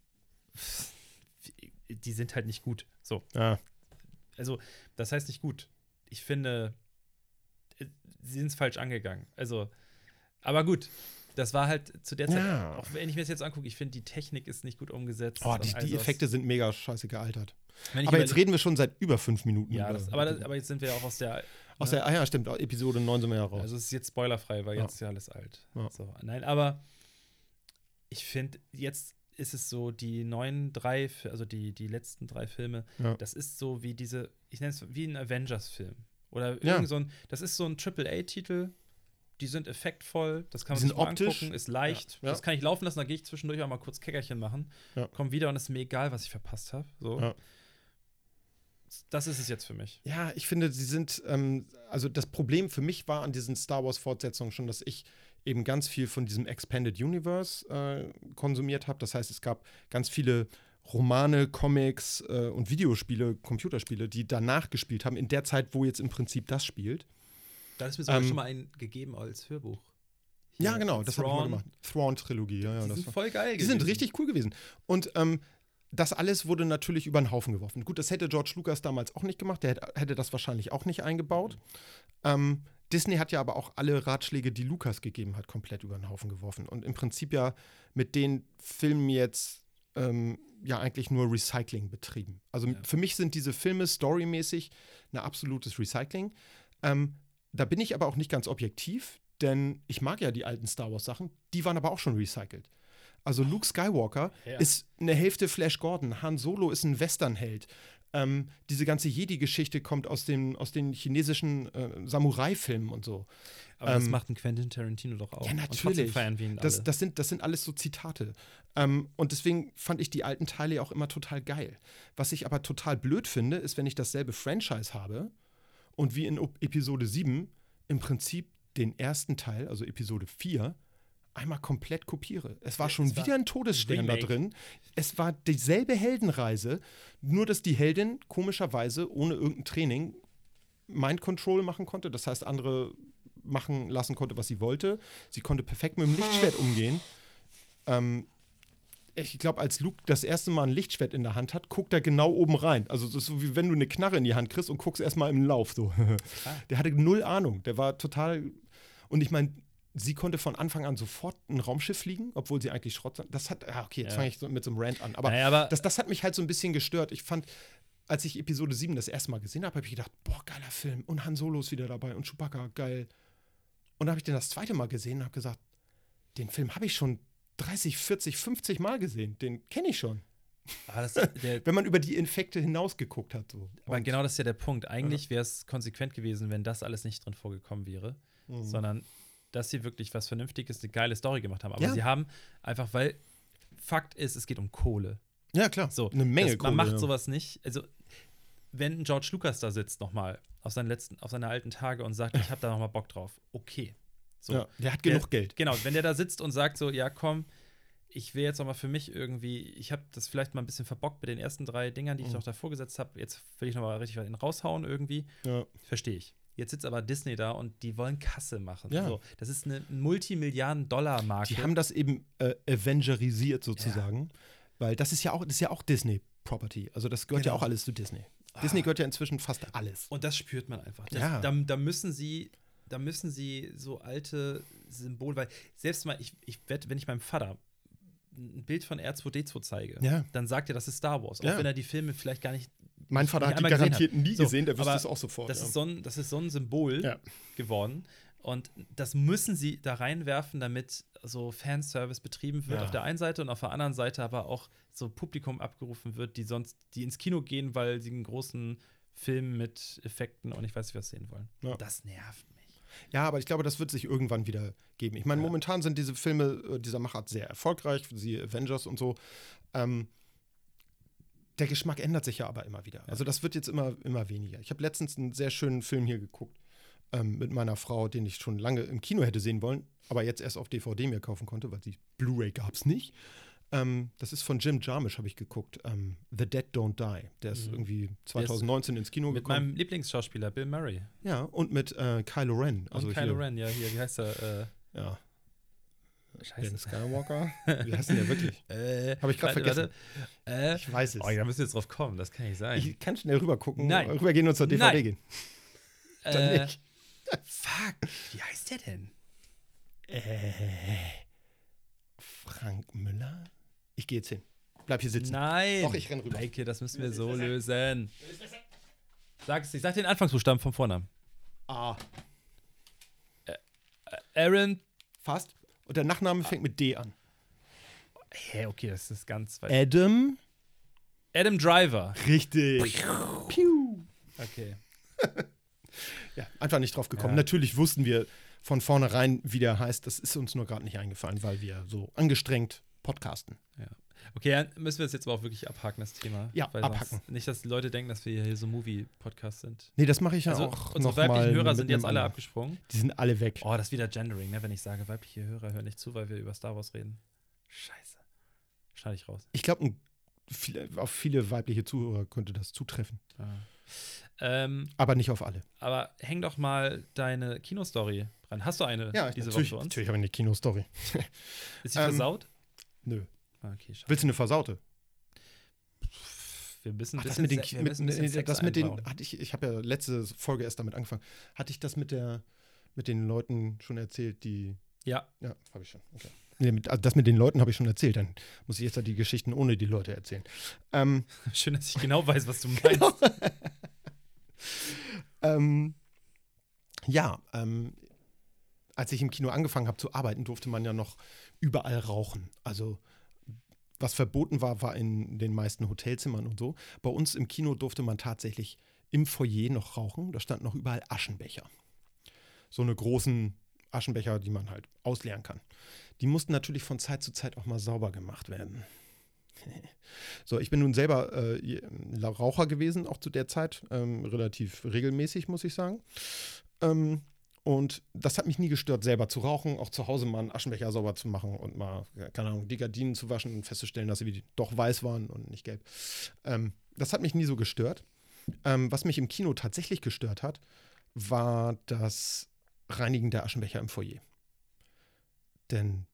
die sind halt nicht gut. So, also das heißt nicht gut. Ich finde, äh, sie sind es falsch angegangen. Also, aber gut. Das war halt zu der Zeit,
Ja.
auch wenn ich mir das jetzt angucke, ich finde, die Technik ist nicht gut umgesetzt.
Oh, die, die. Effekte sind mega scheiße gealtert. Aber jetzt reden wir schon seit über fünf Minuten.
Ja, das, aber, das, aber jetzt sind wir ja auch aus der.
Aus der, ah ja, stimmt, Episode 9 sind wir ja raus.
Also es ist jetzt spoilerfrei, weil
Ja.
jetzt ist ja alles alt.
Ja.
So, nein, aber ich finde, jetzt ist es so, die neuen drei, also die, die letzten drei Filme, das ist so wie diese, ich nenne es wie ein Avengers-Film. Oder
Ja.
irgend so ein, das ist so ein Triple-A-Titel, die sind effektvoll, das kann man sich
optisch.
angucken, ist leicht,
Ja.
Das kann ich laufen lassen, da gehe ich zwischendurch auch mal kurz Käckerchen machen,
Ja.
komm wieder und es ist mir egal, was ich verpasst habe. So.
Ja.
Das ist es jetzt für mich.
Ja, ich finde, sie sind, ähm, also das Problem für mich war an diesen Star Wars-Fortsetzungen schon, dass ich eben ganz viel von diesem Expanded Universe äh, konsumiert habe. Das heißt, es gab ganz viele Romane, Comics äh, und Videospiele, Computerspiele, die danach gespielt haben, in der Zeit, wo jetzt im Prinzip das spielt.
Da ist mir sogar
Ähm,
schon mal ein gegeben als Hörbuch.
Ja,
Hier,
genau, das habe ich mal gemacht. Thrawn-Trilogie, ja, ja.
Die
das
sind
war,
voll geil
die sind
gewesen.
richtig cool gewesen. Und ähm, das alles wurde natürlich über den Haufen geworfen. Gut, das hätte George Lucas damals auch nicht gemacht. Der hätte, hätte das wahrscheinlich auch nicht eingebaut. Ähm, Disney hat ja aber auch alle Ratschläge, die Lucas gegeben hat, komplett über den Haufen geworfen. Und im Prinzip ja mit den Filmen jetzt ähm, ja eigentlich nur Recycling betrieben. Also
Ja.
für mich sind diese Filme storymäßig ein absolutes Recycling. Ähm, da bin ich aber auch nicht ganz objektiv, denn ich mag ja die alten Star Wars Sachen, die waren aber auch schon recycelt. Also Luke Skywalker
Ja.
ist eine Hälfte Flash Gordon, Han Solo ist ein Westernheld. Ähm, diese ganze Jedi-Geschichte kommt aus, den- aus den chinesischen äh, Samurai-Filmen und so.
Aber das
Ähm,
macht ein Quentin Tarantino doch auch.
Ja, natürlich.
feiern wir ihn
Das,
alle.
das, sind, das sind alles so Zitate. Ähm, und deswegen fand ich die alten Teile auch immer total geil. Was ich aber total blöd finde, ist, wenn ich dasselbe Franchise habe und wie in Episode 7 im Prinzip den ersten Teil, also Episode 4, einmal komplett kopiere. Es war schon
es war
wieder ein Todesstern da
Remake.
drin. Es war dieselbe Heldenreise, nur dass die Heldin komischerweise ohne irgendein Training Mind Control machen konnte. Das heißt, andere machen lassen konnte, was sie wollte. Sie konnte perfekt mit dem Lichtschwert umgehen. Ähm, ich glaube, als Luke das erste Mal ein Lichtschwert in der Hand hat, guckt er genau oben rein. Also das ist so wie wenn du eine Knarre in die Hand kriegst und guckst erstmal im Lauf. So. <laughs> Der hatte null Ahnung. Der war total. Und ich meine, sie konnte von Anfang an sofort ein Raumschiff fliegen, obwohl sie eigentlich Schrott. Das hat. Ah, okay, jetzt
Ja.
fange ich so mit so einem Rant an. Aber
naja, aber
das, das hat mich halt so ein bisschen gestört. Ich fand, als ich Episode 7 das erste Mal gesehen habe, habe ich gedacht, boah, geiler Film. Und Han Solo ist wieder dabei und Chewbacca, geil. Und da habe ich den das zweite Mal gesehen und habe gesagt, den Film habe ich schon 30, 40, 50 Mal gesehen. Den kenne ich schon.
aber, das, <laughs>
Wenn man über die Infekte hinausgeguckt hat. So.
aber
Und-
genau das ist ja der Punkt. Eigentlich wäre es konsequent gewesen, wenn das alles nicht drin vorgekommen wäre,
Mhm.
sondern dass sie wirklich was Vernünftiges, eine geile Story gemacht haben. Aber
Ja.
sie haben einfach, weil Fakt ist, es geht um Kohle.
Ja, klar.
So,
eine Menge
das,
Kohle.
Man macht
ja.
sowas nicht. Also, wenn George Lucas da sitzt nochmal auf seinen letzten, auf seine alten Tage und sagt, ich habe da nochmal Bock drauf, okay. So.
Ja, der hat
Der-
genug Geld.
Genau, wenn der da sitzt und sagt so, ja komm, ich will jetzt noch mal für mich irgendwie, ich habe das vielleicht mal ein bisschen verbockt mit den ersten drei Dingern, die ich
Mhm.
noch davor gesetzt habe, jetzt will ich noch mal richtig was in raushauen irgendwie,
Ja.
verstehe ich. Jetzt sitzt aber Disney da und die wollen Kasse machen.
Ja.
So, das ist eine Multimilliarden-Dollar-Marke.
Die haben das eben äh, Avengerisiert sozusagen. Weil das ist ja auch, das ist ja auch Disney-Property. Also das gehört ja
Genau.
auch alles zu Disney. Disney gehört ja inzwischen fast alles.
Und das spürt man einfach. Das,
Ja.
da, da müssen sie, da müssen sie so alte Symbole, weil selbst mal, ich, ich wette, wenn ich meinem Vater ein Bild von R2D2 zeige,
Ja.
dann sagt er, das ist Star Wars. Auch
Ja.
wenn er die Filme vielleicht gar nicht.
Mein Vater hat die garantiert nie
So,
gesehen, der wüsste es auch sofort.
Das,
ja.
ist so ein, das ist so ein Symbol
Ja.
geworden. Und das müssen sie da reinwerfen, damit so Fanservice betrieben wird
Ja.
auf der einen Seite und auf der anderen Seite aber auch so Publikum abgerufen wird, die sonst, die ins Kino gehen, weil sie einen großen Film mit Effekten und ich weiß nicht was sehen wollen.
Ja.
Das nervt mich.
Ja, aber ich glaube, das wird sich irgendwann wieder geben. Ich meine,
Ja.
momentan sind diese Filme äh, dieser Machart sehr erfolgreich, siehe Avengers und so. Ähm, der Geschmack ändert sich ja aber immer wieder. Also das wird jetzt immer, immer weniger. Ich habe letztens einen sehr schönen Film hier geguckt ähm, mit meiner Frau, den ich schon lange im Kino hätte sehen wollen, aber jetzt erst auf DVD mir kaufen konnte, weil die Blu-ray gab es nicht. Ähm, das ist von Jim Jarmusch, habe ich geguckt. Ähm, The Dead Don't Die. Der ist
Mhm.
irgendwie 2019 ins Kino
Mit
gekommen.
meinem Lieblingsschauspieler Bill Murray.
Ja, und mit äh, Kylo Ren.
Und
Also
Kylo
hier,
Ren, ja, hier, wie heißt er?
Ja.
Äh, scheiße.
Ben Skywalker? Wie heißt denn der wirklich? <laughs>
Äh,
Hab ich
warte,
vergessen.
Warte. Äh,
Ich weiß es.
oh, da müssen wir jetzt drauf kommen, das kann nicht sein.
Ich kann schnell rüber gucken.
Nein.
Rübergehen und zur DVD
Nein.
gehen. Dann
äh,
nicht.
Fuck, wie heißt der denn?
Äh, Frank Müller? Ich gehe jetzt hin. Bleib hier sitzen.
Nein.
Doch, ich renn rüber.
Eike, das müssen wir so lösen. Sag es nicht. Sag den Anfangsbuchstaben vom Vornamen.
A.
Aaron.
Fast. Und der Nachname fängt mit D an.
Hä, okay, das ist ganz weit.
Adam.
Adam Driver.
Richtig. Piu.
Okay. <laughs>
Ja, einfach nicht drauf gekommen.
Ja.
Natürlich wussten wir von vornherein, wie der heißt. Das ist uns nur gerade nicht eingefallen, weil wir so angestrengt podcasten.
Okay, dann müssen wir es jetzt aber auch wirklich abhaken, das Thema.
Ja, abhaken.
Nicht, dass die Leute denken, dass wir hier so Movie-Podcast sind.
Nee, das mache ich ja
Also,
auch
unsere weiblichen Hörer sind jetzt alle abgesprungen.
Die sind alle weg.
Oh, das ist wieder Gendering, ne? wenn ich sage, weibliche Hörer hören nicht zu, weil wir über Star Wars reden. Scheiße. Schneide ich raus.
Ich glaube, auf viele weibliche Zuhörer könnte das zutreffen.
Ah. Ähm,
Aber nicht auf alle.
aber häng doch mal deine Kinostory dran. Hast du eine
Ja,
diese Woche für uns?
natürlich habe ich eine Kinostory. <laughs>
Ist sie
Ähm,
versaut?
Nö.
Okay, schade.
Willst du eine Versaute?
Wir müssen ein
Ach, das
bisschen,
mit den, mit, nee,
Sex
das mit den, hatte ich, ich habe ja letzte Folge erst damit angefangen. Hatte ich das mit der, mit den Leuten schon erzählt, die,
Ja,
ja, habe ich schon. Okay. Nee, mit, also das mit den Leuten habe ich schon erzählt. Dann muss ich jetzt ja die Geschichten ohne die Leute erzählen. Ähm, <laughs>
schön, dass ich genau weiß, was du meinst. <laughs>
ähm, ja, ähm, als ich im Kino angefangen habe zu arbeiten, durfte man ja noch überall rauchen. Also was verboten war, war in den meisten Hotelzimmern und so. Bei uns im Kino durfte man tatsächlich im Foyer noch rauchen. Da standen noch überall Aschenbecher. So eine großen Aschenbecher, die man halt ausleeren kann. Die mussten natürlich von Zeit zu Zeit auch mal sauber gemacht werden. <laughs> So, ich bin nun selber äh, Raucher gewesen, auch zu der Zeit, ähm, relativ regelmäßig, muss ich sagen. Ähm, und das hat mich nie gestört, selber zu rauchen, auch zu Hause mal einen Aschenbecher sauber zu machen und mal, keine Ahnung, die Gardinen zu waschen und festzustellen, dass sie doch weiß waren und nicht gelb. Ähm, das hat mich nie so gestört. Ähm, was mich im Kino tatsächlich gestört hat, war das Reinigen der Aschenbecher im Foyer. Denn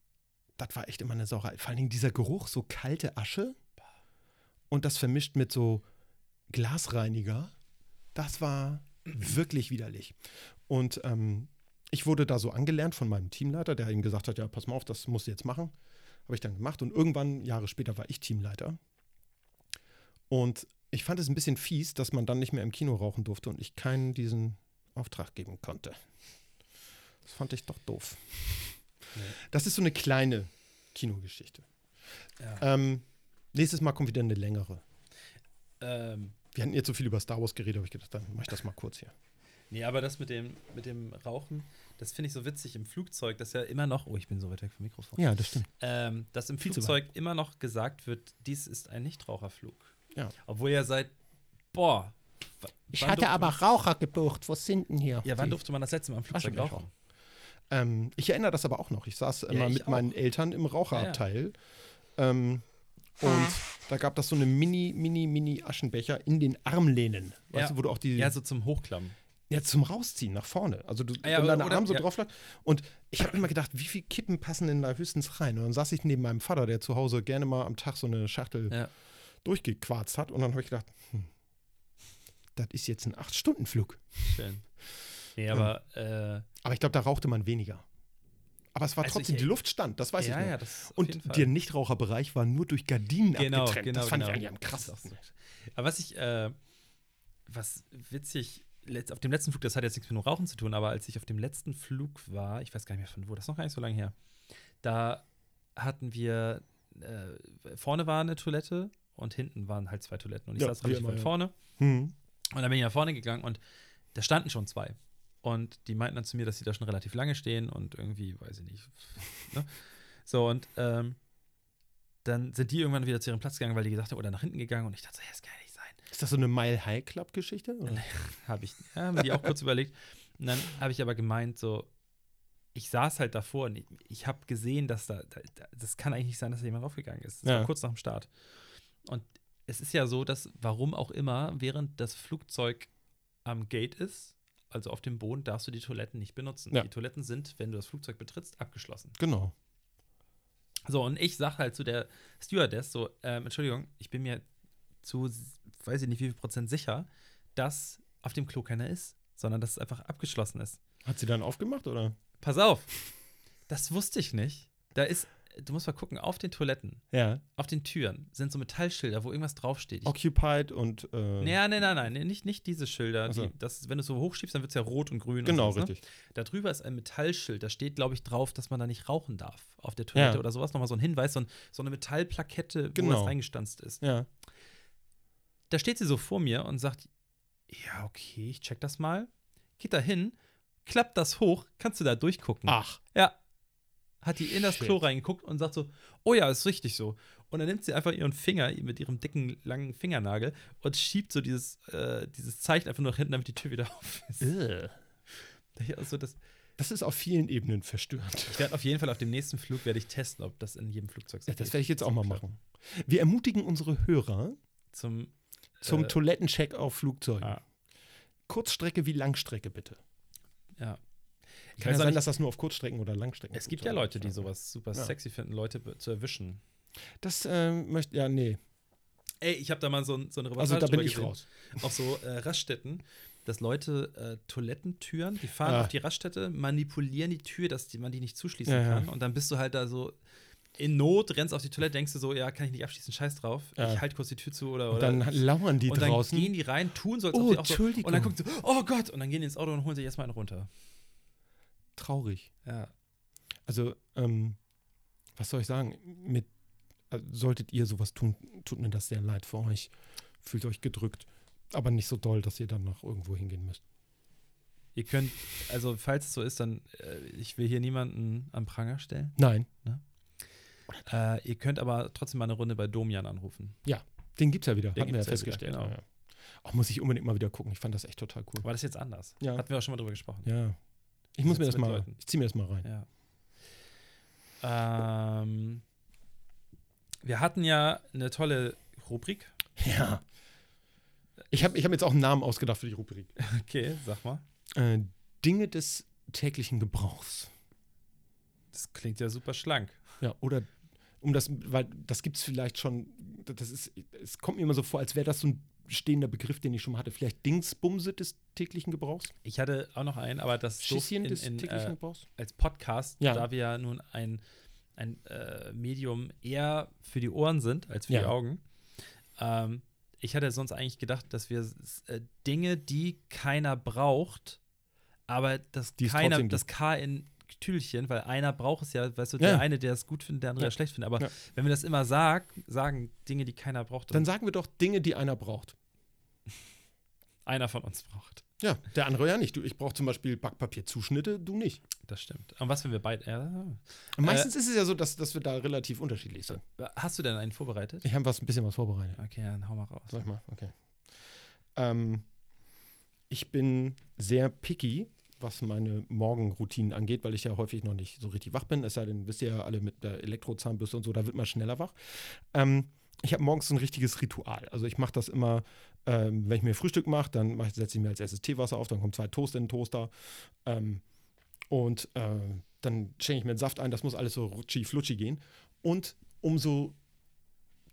das war echt immer eine Sauerei. Vor allen Dingen dieser Geruch, so kalte Asche und das vermischt mit so Glasreiniger, das war wirklich widerlich. Und ähm, ich wurde da so angelernt von meinem Teamleiter, der ihm gesagt hat, ja, pass mal auf, das musst du jetzt machen. Habe ich dann gemacht und irgendwann, Jahre später, war ich Teamleiter. Und ich fand es ein bisschen fies, dass man dann nicht mehr im Kino rauchen durfte und ich keinen diesen Auftrag geben konnte. Das fand ich doch doof. Das ist so eine kleine Kinogeschichte.
Ja.
Ähm, nächstes Mal kommt wieder eine längere.
Ähm,
Wir hatten jetzt so viel über Star Wars geredet, habe ich gedacht, dann mache ich das mal kurz hier.
Nee, aber das mit dem, mit dem Rauchen, das finde ich so witzig im Flugzeug, dass ja immer noch, oh, ich bin so weit weg vom Mikrofon,
Ja, das stimmt.
ähm, dass im
Viel
Flugzeug immer noch gesagt wird, dies ist ein Nichtraucherflug.
Ja.
Obwohl ja seit, boah. wann durfte man-
Raucher gebucht. Was sind denn hier?
Ja, wann durfte man das letzte Mal im Flugzeug
Aschenbecher.
rauchen?
Ähm, ich erinnere das aber auch noch. Ich saß immer
ich
mit
auch.
meinen Eltern im Raucherabteil. Ähm, und da gab das so eine mini, mini, mini Aschenbecher in den Armlehnen. Weißt
Ja.
du, wo du auch die.
Ja, so zum Hochklappen.
Ja, zum Rausziehen nach vorne. Also du,
ja,
wenn dein
oder-
Arm so
ja.
drauf lag. Und ich habe immer gedacht, wie viele Kippen passen denn da höchstens rein? Und dann saß ich neben meinem Vater, der zu Hause gerne mal am Tag so eine Schachtel
Ja.
durchgequarzt hat. Und dann habe ich gedacht, hm, das ist jetzt ein Acht-Stunden-Flug.
Schön. Nee, aber, äh,
Aber ich glaube, da rauchte man weniger. Aber es war
Also
trotzdem,
ich-
die Luft stand, das weiß ich
ja,
noch.
ja, das auf jeden
Und der Nichtraucherbereich war nur durch Gardinen
Genau,
abgetrennt.
genau,
das fand
genau.
ich eigentlich am krassesten.
Aber was ich, äh, was witzig, auf dem letzten Flug, das hat jetzt nichts mit dem Rauchen zu tun, aber als ich auf dem letzten Flug war, ich weiß gar nicht mehr von wo, das ist noch gar nicht so lange her, da hatten wir, äh, vorne war eine Toilette und hinten waren halt zwei Toiletten. Und ich
Ja,
saß relativ weit vorne.
Hm.
Und dann bin ich nach vorne gegangen und da standen schon zwei. Und die meinten dann zu mir, dass sie da schon relativ lange stehen und irgendwie, weiß ich nicht. <laughs> Ne? So, und ähm, dann sind die irgendwann wieder zu ihrem Platz gegangen, weil die gesagt haben, oder nach hinten gegangen. Und ich dachte, so, ja, nicht sein.
Ist das so eine Mile High Club Geschichte? oder? <laughs>
Habe ich, ja, haben die auch kurz überlegt. Und dann habe ich aber gemeint, so, ich saß halt davor und ich, ich habe gesehen, dass da, da, da, das kann eigentlich nicht sein, dass da jemand raufgegangen ist. Das
Ja.
war kurz nach dem Start. Und es ist ja so, dass, warum auch immer, während das Flugzeug am Gate ist, also auf dem Boden, darfst du die Toiletten nicht benutzen.
Ja.
Die Toiletten sind, wenn du das Flugzeug betrittst, abgeschlossen.
Genau.
So, und ich sage halt zu der Stewardess so, ähm, Entschuldigung, ich bin mir zu, weiß ich nicht, wie viel Prozent sicher, dass auf dem Klo keiner ist, sondern dass es einfach abgeschlossen ist.
Hat sie dann aufgemacht oder?
Pass auf, das wusste ich nicht. Da ist, du musst mal gucken, auf den Toiletten,
Ja.
auf den Türen sind so Metallschilder, wo irgendwas draufsteht. Ich,
Occupied und. Äh,
nein, nein, nein, nee, nicht, nicht diese Schilder.
So.
Die, das, wenn du es so hochschiebst, dann wird es ja rot und grün.
Genau,
und sowas,
richtig.
Ne? Da drüber ist ein Metallschild, da steht, glaube ich, drauf, dass man da nicht rauchen darf auf der Toilette
Ja.
oder sowas. Nochmal so ein Hinweis, so, ein, so eine Metallplakette, wo
Genau.
das reingestanzt ist.
Ja.
Da steht sie so vor mir und sagt, ja, okay, ich check das mal. Geht da hin, klappt das hoch, kannst du da durchgucken.
Ach.
Ja. Hat die in das
Shit.
Klo reingeguckt und sagt so, oh ja, ist richtig so. Und dann nimmt sie einfach ihren Finger mit ihrem dicken, langen Fingernagel und schiebt so dieses, äh, dieses Zeichen einfach nur nach hinten, damit die Tür wieder <laughs> auf ist. Also das,
Das ist auf vielen Ebenen verstörend.
ich werde auf jeden Fall auf dem nächsten Flug werde ich testen, ob das in jedem Flugzeug so
Ja, das werde ich jetzt auch mal machen. Wir ermutigen unsere Hörer
Zum,
zum
Äh,
Toilettencheck auf Flugzeugen.
ah,
Kurzstrecke wie Langstrecke, bitte.
ja. Ich
Kann ja
auch
sein,
nicht,
dass das nur auf Kurzstrecken oder Langstrecken
es gibt ja Leute, die sowas super
Ja.
sexy finden, Leute zu erwischen.
Das ähm, möchte, ja, nee.
Ey, ich habe da mal so, ein- so eine
Also da bin ich
gesehen.
raus.
Auf so äh, Raststätten, dass Leute äh, Toilettentüren, die fahren
Ah.
auf die Raststätte, manipulieren die Tür, dass die, man die nicht zuschließen
Ja, ja.
kann. Und dann bist du halt da so in Not, rennst auf die Toilette, denkst du so, ja, kann ich nicht abschließen, scheiß drauf.
Ja.
Ich halte kurz die Tür zu oder.
Und
oder
dann lauern die
und dann
draußen.
gehen die rein, tun so, als
Oh,
ob sie auch so. Und dann gucken sie, oh Gott, und dann gehen die ins Auto und holen sich erstmal einen runter.
Traurig.
Ja.
Also, ähm, was soll ich sagen? Mit, äh, solltet ihr sowas tun, tut mir das sehr leid für euch. Fühlt euch gedrückt. Aber nicht so doll, dass ihr dann noch irgendwo hingehen müsst.
Ihr könnt, also falls es so ist, dann, äh, ich will hier niemanden am Pranger stellen.
Nein,
Äh, ihr könnt aber trotzdem mal eine Runde bei Domian anrufen.
den gibt's ja wieder.
Den
Hatten wir ja
ja wieder,
festgestellt.
genau.
Ja, ja. Auch muss ich unbedingt mal wieder gucken. Ich fand das echt total cool.
War das jetzt anders?
Ja.
Hatten wir auch schon mal drüber gesprochen.
Ja. Ich muss mir das mal,
Leuten.
ich ziehe mir das mal rein.
Ja. Ähm, wir hatten ja eine tolle Rubrik.
Ja. Ich habe ich hab jetzt auch einen Namen ausgedacht für die Rubrik. <laughs>
Okay, sag mal.
Äh, Dinge des täglichen Gebrauchs.
Das klingt ja super schlank.
Ja, oder um das, weil das gibt es vielleicht schon, das ist, es kommt mir immer so vor, als wäre das so ein stehender Begriff, den ich schon mal hatte. Vielleicht Dingsbumse des täglichen Gebrauchs?
Ich hatte auch noch einen, aber das
Schisschen
in,
des
in,
täglichen
äh,
Gebrauchs?
als Podcast,
Ja.
da wir ja nun ein, ein äh, Medium eher für die Ohren sind als für
Ja.
die Augen. Ähm, ich hatte sonst eigentlich gedacht, dass wir äh, Dinge, die keiner braucht, aber das keiner, das K in Tüdelchen, weil einer braucht es ja, weißt du,
Ja.
der eine, der es gut findet, der andere,
Ja.
schlecht findet. Aber
Ja.
wenn wir das immer sag, sagen, Dinge, die keiner braucht,
Dann sagen wir doch Dinge, die einer braucht. <laughs>
einer von uns braucht.
Ja, der andere ja nicht. Du, ich brauche zum Beispiel Backpapierzuschnitte, du nicht.
Das stimmt. Und was, wenn wir beide. Ja,
Meistens ist es ja so, dass, dass wir da relativ unterschiedlich sind.
hast du denn einen vorbereitet?
Ich habe was, ein bisschen was vorbereitet.
Okay, dann hau mal raus.
Ich mal? Okay. Ähm, ich bin sehr picky, was meine Morgenroutinen angeht, weil ich ja häufig noch nicht so richtig wach bin. Es sei denn, wisst ihr ja alle mit der Elektrozahnbürste und so, da wird man schneller wach. Ähm, ich habe morgens so ein richtiges Ritual. Also ich mache das immer, ähm, wenn ich mir Frühstück mache, dann mach setze ich mir als erstes Teewasser auf, dann kommen zwei Toast in den Toaster. Ähm, und äh, dann schenke ich mir einen Saft ein, das muss alles so rutschi-flutschi gehen. Und um so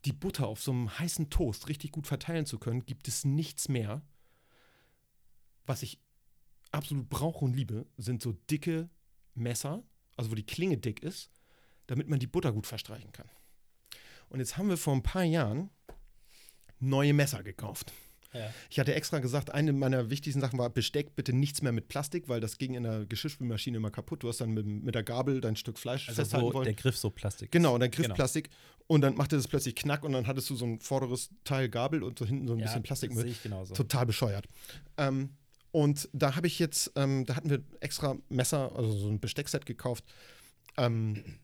die Butter auf so einem heißen Toast richtig gut verteilen zu können, gibt es nichts mehr. Was ich absolut brauche und liebe, sind so dicke Messer, also wo die Klinge dick ist, damit man die Butter gut verstreichen kann. Und jetzt haben wir vor ein paar Jahren neue Messer gekauft.
Ja.
Ich hatte extra gesagt, eine meiner wichtigsten Sachen war Besteck, bitte nichts mehr mit Plastik, weil das ging in der Geschirrspülmaschine immer kaputt. Du hast dann mit, mit der Gabel dein Stück Fleisch
Also
festhalten
wo
wollen.
der Griff so Plastik
Genau, dann Griff Plastik und dann machte das plötzlich Knack und dann hattest du so ein vorderes Teil Gabel und so hinten so ein
Ja,
bisschen
das
Plastikmüll.
sehe ich genauso.
Total bescheuert. Ähm, und da habe ich jetzt, ähm, da hatten wir extra Messer, also so ein Besteckset gekauft, ähm,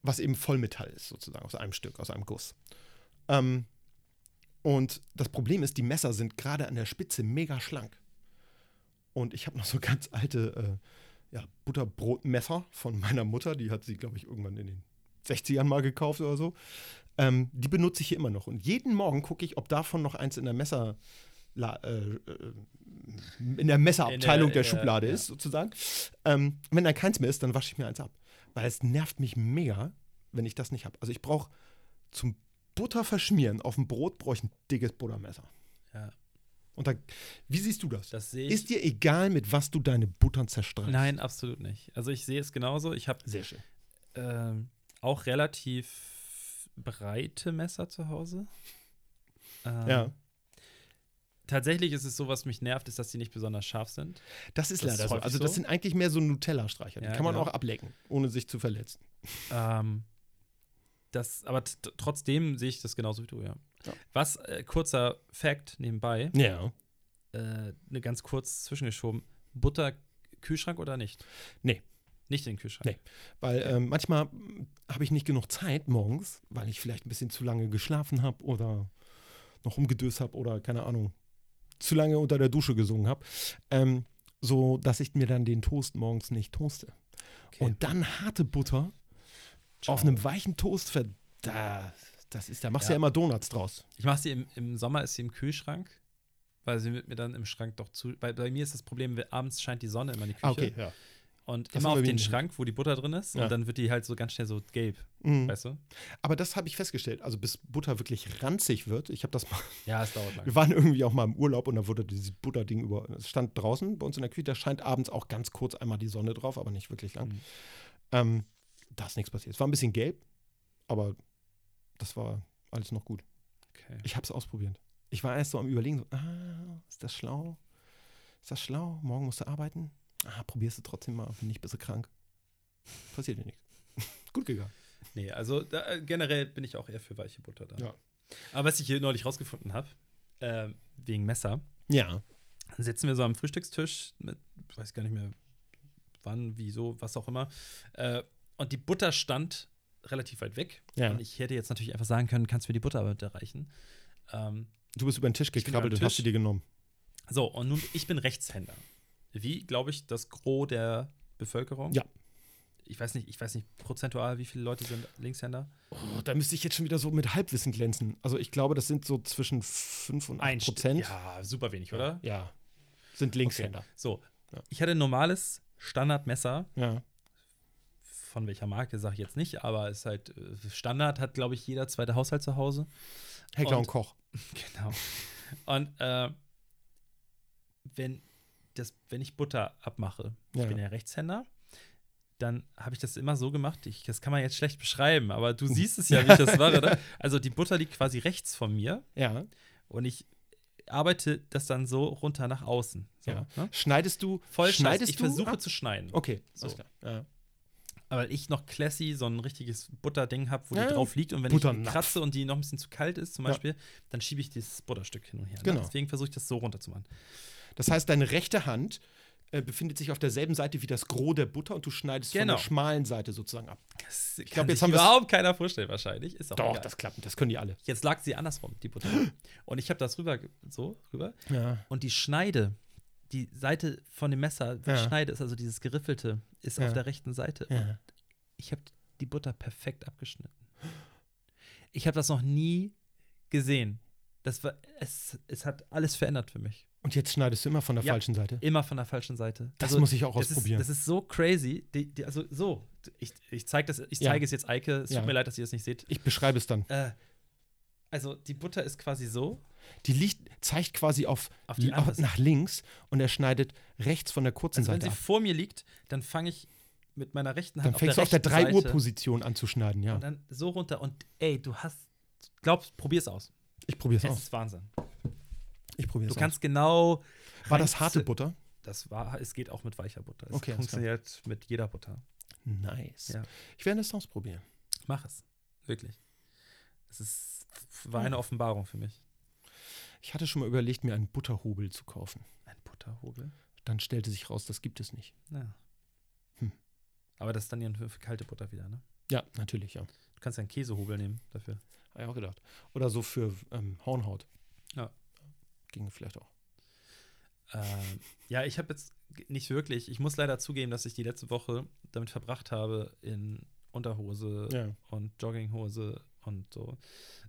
was eben Vollmetall ist, sozusagen, aus einem Stück, aus einem Guss. Ähm, und das Problem ist, die Messer sind gerade an der Spitze mega schlank. Und ich habe noch so ganz alte äh, ja, Butterbrotmesser von meiner Mutter, die hat sie, glaube ich, irgendwann in den 60ern mal gekauft oder so. Ähm, die benutze ich hier immer noch. Und jeden Morgen gucke ich, ob davon noch eins in der Messer äh, äh, in der Messerabteilung
In
der,
der-
Schublade
ja.
ist, sozusagen. Ähm, wenn da keins mehr ist, dann wasche ich mir eins ab. Weil es nervt mich mega, wenn ich das nicht habe. Also ich brauche zum Butter verschmieren auf dem Brot brauche ich ein dickes Buttermesser.
Ja.
Und da, wie siehst du das?
Das.
Ist dir egal, mit was du deine Buttern zerstreust?
Nein, absolut nicht. Also ich sehe es genauso. Ich habe
Sehr schön.
ähm, auch relativ breite Messer zu Hause. Ähm,
Ja.
Tatsächlich ist es so, was mich nervt, ist, dass die nicht besonders scharf sind.
Das ist
Das ist
leider so.
häufig
Also das
so.
sind eigentlich mehr so Nutella-Streicher.
Ja,
die kann man
genau.
auch ablecken, ohne sich zu verletzen.
Ähm, das, aber trotzdem sehe ich das genauso wie du, ja.
Ja.
Was, äh, kurzer Fact nebenbei,
Ja.
äh, ne, ganz kurz zwischengeschoben: Butter, Kühlschrank oder nicht?
Nee.
Nicht in den Kühlschrank.
Nee. Weil ähm, manchmal habe ich nicht genug Zeit morgens, weil ich vielleicht ein bisschen zu lange geschlafen habe oder noch rumgedöst habe oder keine Ahnung, zu lange unter der Dusche gesungen habe. Ähm, so, dass ich mir dann den Toast morgens nicht toaste.
Okay.
Und dann harte Butter auf einem weichen Toast, da, das ist, da machst du
Ja.
ja immer Donuts draus.
Ich mache sie im, im Sommer, ist sie im Kühlschrank, weil sie wird mir dann im Schrank doch zu. Bei, bei mir ist das Problem, abends scheint die Sonne immer in die Küche.
ja.
Und
Das
immer auf den. Schrank, wo die Butter drin ist.
Ja.
Und dann wird die halt so ganz schnell so gelb,
Mhm.
weißt du?
Aber das habe ich festgestellt. Also bis Butter wirklich ranzig wird. Ich habe das mal.
Ja, es dauert lang. <laughs>
Wir waren irgendwie auch mal im Urlaub und da wurde dieses Butterding über. Es stand draußen bei uns in der Küche. Da scheint abends auch ganz kurz einmal die Sonne drauf, aber nicht wirklich lang.
Mhm.
Ähm, da ist nichts passiert. Es war ein bisschen gelb, aber das war alles noch gut.
Okay.
Ich habe es ausprobiert. Ich war erst so am Überlegen, so, ah, ist das schlau? Ist das schlau? Morgen musst du arbeiten? Ah, probierst du trotzdem mal, wenn nicht, bist du krank. Passiert dir nichts. <laughs> gut gegangen.
Nee, also da, äh, generell bin ich auch eher für weiche Butter da.
Ja.
Aber was ich hier neulich rausgefunden habe, äh, wegen Messer,
Ja.
sitzen wir so am Frühstückstisch mit, ich weiß gar nicht mehr wann, wieso, was auch immer. Äh, und die Butter stand relativ weit weg.
Ja.
Und ich hätte jetzt natürlich einfach sagen können, kannst du mir die Butter bitte reichen? Ähm,
Du bist über den Tisch gekrabbelt und hast sie dir genommen.
so, und nun, ich bin Rechtshänder. Wie, glaube ich, das Gros der Bevölkerung?
Ja.
Ich weiß nicht, ich weiß nicht prozentual, wie viele Leute sind Linkshänder.
Oh, da müsste ich jetzt schon wieder so mit Halbwissen glänzen. Also ich glaube, das sind so zwischen 5 und 8 Prozent.
Ja, super wenig, oder?
Ja. Sind Linkshänder.
So,
Ja.
ich hatte ein normales Standardmesser.
Ja.
Von welcher Marke sage ich jetzt nicht, aber ist halt äh, Standard, hat, glaube ich, jeder zweite Haushalt zu Hause.
Heckler und,
Und-
Koch. <laughs>
Genau. Und äh, wenn, das, wenn ich Butter abmache,
Ja.
ich bin ja Rechtshänder, dann habe ich das immer so gemacht, ich, das kann man jetzt schlecht beschreiben, aber du siehst es ja, wie ich das mache. Ne? <laughs> Also die Butter liegt quasi rechts von mir
Ja.
und ich arbeite das dann so runter nach außen. So,
ja.
ne?
Schneidest du?
Voll
schneidest
ich
du?
versuche
ab?
zu schneiden.
Okay,
So.
Ja.
Aber ich noch classy so ein richtiges Butterding habe, wo
Ja,
die drauf liegt und wenn
Butternapf.
ich kratze und die noch ein bisschen zu kalt ist, zum. Beispiel, dann schiebe ich dieses Butterstück hin und her.
Genau.
Ne? Deswegen versuche ich das so runter zu machen.
Das heißt, deine rechte Hand äh, befindet sich auf derselben Seite wie das Gros der Butter und du schneidest von
Genau.
der schmalen Seite sozusagen ab.
Das
glaub,
kann
jetzt haben
überhaupt keiner vorstellen, wahrscheinlich. Ist auch
Doch,
egal.
das klappt. Das können die alle.
Jetzt lag sie andersrum, die Butter. <gasps> und ich habe das rüber, so, rüber.
Ja.
Und die Schneide, die Seite von dem Messer,
Ja.
ich schneide, ist also dieses geriffelte, ist
Ja.
auf der rechten Seite. Und
ja.
ich habe die Butter perfekt abgeschnitten. Ich habe das noch nie gesehen. Das war, es, es hat alles verändert für mich.
Und jetzt schneidest du immer von der
Ja.
falschen Seite.
Immer von der falschen Seite.
Das
Also,
muss ich auch
das
ausprobieren.
Ist, das ist so crazy. Die, die, also so, ich, ich zeige das,
Ja.
zeige es jetzt Eike. Es
Ja.
tut mir leid, dass ihr das nicht seht.
ich beschreibe es dann.
Äh, also die Butter ist quasi so.
Die liegt, zeigt quasi auf,
Auf die
auf, nach links und er schneidet rechts von der kurzen
Also wenn
Seite
sie
ab.
vor mir liegt, dann fange ich mit meiner rechten Hand
Dann fängst du auf der
rechten Seite
3-Uhr-Position an zu schneiden, ja.
Und dann so runter. Und ey, du hast, glaubst, probier's aus.
Ich probiere es aus.
ist Wahnsinn.
Ich probiere
Du
es aus.
kannst genau.
War das harte Butter?
Das war, es geht auch mit weicher Butter. Es
Okay,
funktioniert mit jeder Butter.
Nice.
Ja.
Ich werde es ausprobieren.
Mach es. Wirklich. Es ist, war eine Offenbarung für mich.
Ich hatte schon mal überlegt, mir einen Butterhobel zu kaufen.
Ein Butterhobel.
Dann stellte sich raus, das gibt es nicht.
Ja.
Hm.
Aber das ist dann ja für kalte Butter wieder, ne?
Ja, natürlich, ja.
Du kannst ja einen Käsehobel nehmen dafür.
Habe ich auch gedacht. Oder so für ähm, Hornhaut.
Ja.
Ginge vielleicht auch.
Ähm, ja, ich habe jetzt nicht wirklich. Ich muss leider zugeben, dass ich die letzte Woche damit verbracht habe, in Unterhose
Ja.
und Jogginghose und so.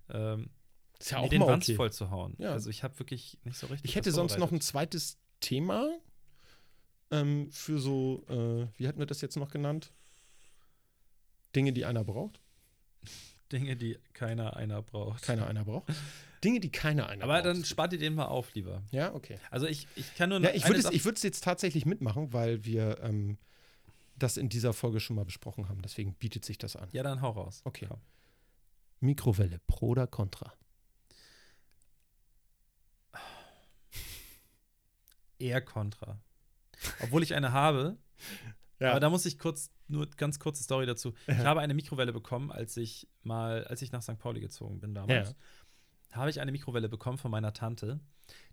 Ähm,
Ist ja auch
den
mal
Wanz
okay.
voll zu hauen.
Ja.
Also ich habe wirklich nicht so richtig.
Ich hätte sonst noch ein zweites Thema ähm, für so, äh, wie hatten wir das jetzt noch genannt? Dinge, die einer braucht. <laughs>
Dinge, die keiner einer braucht.
Keiner einer braucht. Dinge, die keiner einer
Aber
braucht.
dann spart ihr den mal auf, lieber.
Ja, okay.
Also ich, ich kann nur
Ja,
noch
ich würde es, es jetzt tatsächlich mitmachen, weil wir, ähm, das in dieser Folge schon mal besprochen haben. Deswegen bietet sich das an.
Ja, dann hau raus.
Okay.
Komm.
Mikrowelle, pro oder contra?
Eher Contra. Obwohl ich eine habe. <laughs> Aber da muss ich kurz, nur ganz kurze Story dazu. Ich habe eine Mikrowelle bekommen, als ich mal, als ich nach St. Pauli gezogen bin damals.
Ja.
Habe ich eine Mikrowelle bekommen von meiner Tante.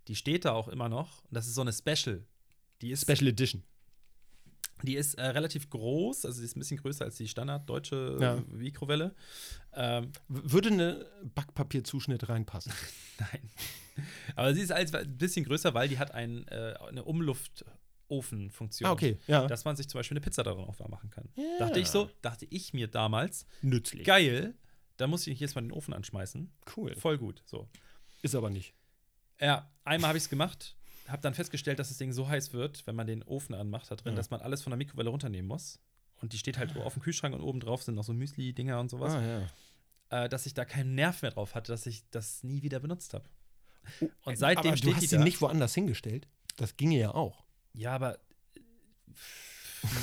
Die steht da auch immer noch. Und das ist so eine Special. Die ist,
Special Edition.
die ist äh, relativ groß, also die ist ein bisschen größer als die Standard deutsche
Ja.
Mikrowelle. Ähm,
Würde eine Backpapierzuschnitt reinpassen? <laughs>
Nein. Aber sie ist als, ein bisschen größer, weil die hat ein, äh, eine Umluftofenfunktion.
Ah, okay. Ja.
Dass man sich zum Beispiel eine Pizza darin auch warm machen kann.
Ja.
Dachte ich so, dachte ich mir damals,
Nützlich.
geil, da muss ich jetzt mal den Ofen anschmeißen.
Cool.
Voll gut. So.
Ist aber nicht.
Ja, einmal habe ich es gemacht, habe dann festgestellt, dass das Ding so heiß wird, wenn man den Ofen anmacht da drin,
Ja.
dass man alles von der Mikrowelle runternehmen muss. Und die steht halt auf dem Kühlschrank und oben drauf sind noch so Müsli-Dinger und sowas.
Ah, ja.
Äh, dass ich da keinen Nerv mehr drauf hatte, dass ich das nie wieder benutzt habe.
Oh,
Und seitdem
aber du
steht
hast
die
sie
da.
nicht woanders hingestellt. Das ginge ja auch.
Ja, aber.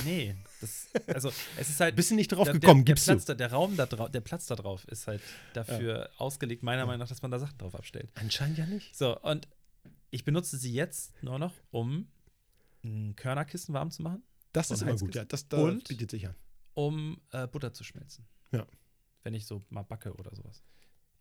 Nee, das, also es ist halt.
Bist du nicht drauf
der,
gekommen,
der,
gibst
der
du.
Platz, da, der Raum da drauf, der Platz da drauf ist halt dafür ausgelegt, meiner Meinung nach, dass man da Sachen drauf abstellt.
Anscheinend ja nicht.
So, und ich benutze sie jetzt nur noch, um ein Körnerkissen warm zu machen,
Das ist immer gut, ja. Das, das
Und?
bietet sich an.
um äh, Butter zu schmelzen.
Ja.
Wenn ich so mal backe oder sowas.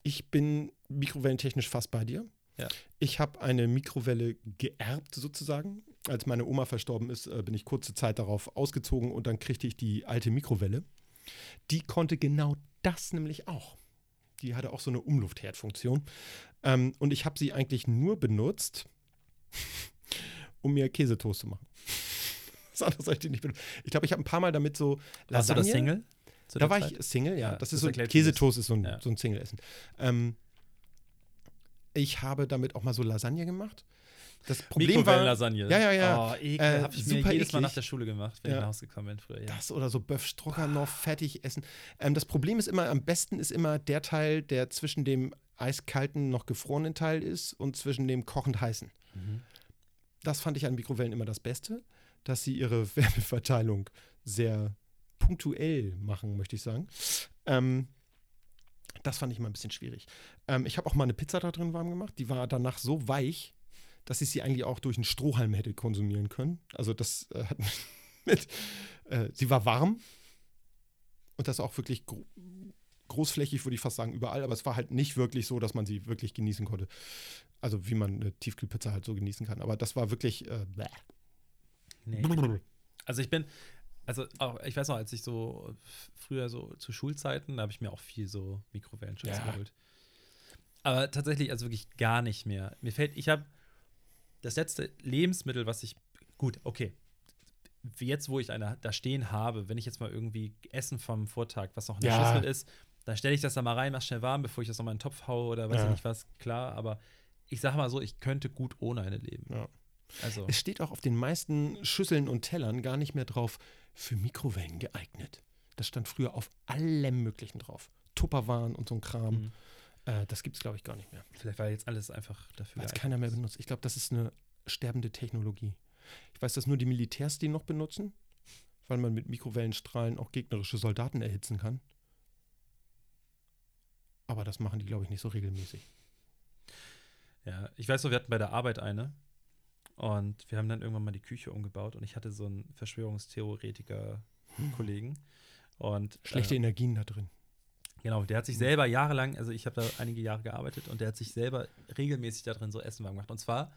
Ich bin mikrowellentechnisch fast bei dir.
Ja.
Ich habe eine Mikrowelle geerbt sozusagen. Als meine Oma verstorben ist, äh, bin ich kurze Zeit darauf ausgezogen und dann kriegte ich die alte Mikrowelle. Die konnte genau das nämlich auch. Die hatte auch so eine Umluftherdfunktion. Ähm, und ich habe sie eigentlich nur benutzt, <laughs> um mir Käsetoast zu machen. Was anderes habe ich die nicht benutzt. Ich glaube, ich habe ein paar Mal damit so
Warst du das Single?
da war
Zeit?
ich Single, ja.
Ja,
das
das
ist so, Käsetoast ist so ein,
Ja.
so ein Single-Essen. Ähm, ich habe damit auch mal so Lasagne gemacht. Das Problem war,
Mikrowellenlasagne.
Ja, ja, ja.
Oh, ekel.
Äh,
Hab ich mir jedes Mal
eklig.
nach der Schule gemacht, wenn ich
Ja.
nach Hause gekommen bin früher. Ja.
das oder so Böff Stroganoff fertig essen. Ähm, das Problem ist immer, am besten ist immer der Teil, der zwischen dem eiskalten, noch gefrorenen Teil ist und zwischen dem kochend heißen.
Mhm.
Das fand ich an Mikrowellen immer das Beste, dass sie ihre <laughs> Wärmeverteilung sehr punktuell machen, möchte ich sagen. Ähm, das fand ich immer ein bisschen schwierig. Ähm, ich habe auch mal eine Pizza da drin warm gemacht. Die war danach so weich, dass ich sie eigentlich auch durch einen Strohhalm hätte konsumieren können. Also das äh, hat <laughs> mit, äh, sie war warm und das auch wirklich gro großflächig, würde ich fast sagen, überall. Aber es war halt nicht wirklich so, dass man sie wirklich genießen konnte. Also wie man eine Tiefkühlpizza halt so genießen kann. Aber das war wirklich äh.
Nee. Also ich bin, also auch, ich weiß noch, als ich so früher so zu Schulzeiten, da habe ich mir auch viel so Mikrowellenschutz
Ja.
geholt. Aber tatsächlich, also wirklich gar nicht mehr. Mir fällt, ich habe das letzte Lebensmittel, was ich, gut, okay, jetzt, wo ich eine da stehen habe, wenn ich jetzt mal irgendwie Essen vom Vortag, was noch in der
Ja.
Schüssel ist, dann stelle ich das da mal rein, mach schnell warm, bevor ich das nochmal in den Topf haue oder weiß
Ja.
ich nicht was, klar, aber ich sag mal so, ich könnte gut ohne eine leben.
Ja.
Also,
Es steht auch auf den meisten Schüsseln und Tellern gar nicht mehr drauf, für Mikrowellen geeignet. Das stand früher auf allem Möglichen drauf. Tupperwaren und so ein Kram.
Mhm.
Äh, das gibt es, glaube ich, gar nicht mehr.
vielleicht war jetzt alles einfach dafür.
Weil es keiner mehr benutzt. Ich glaube, das ist eine sterbende Technologie. Ich weiß, dass nur die Militärs die noch benutzen, weil man mit Mikrowellenstrahlen auch gegnerische Soldaten erhitzen kann. Aber das machen die, glaube ich, nicht so regelmäßig.
Ja, ich weiß noch, wir hatten bei der Arbeit eine und wir haben dann irgendwann mal die Küche umgebaut und ich hatte so einen Verschwörungstheoretiker-Kollegen und
Schlechte
äh,
Energien da drin.
genau, der hat sich selber jahrelang, also ich habe da einige Jahre gearbeitet und der hat sich selber regelmäßig da drin so Essen warm gemacht und zwar,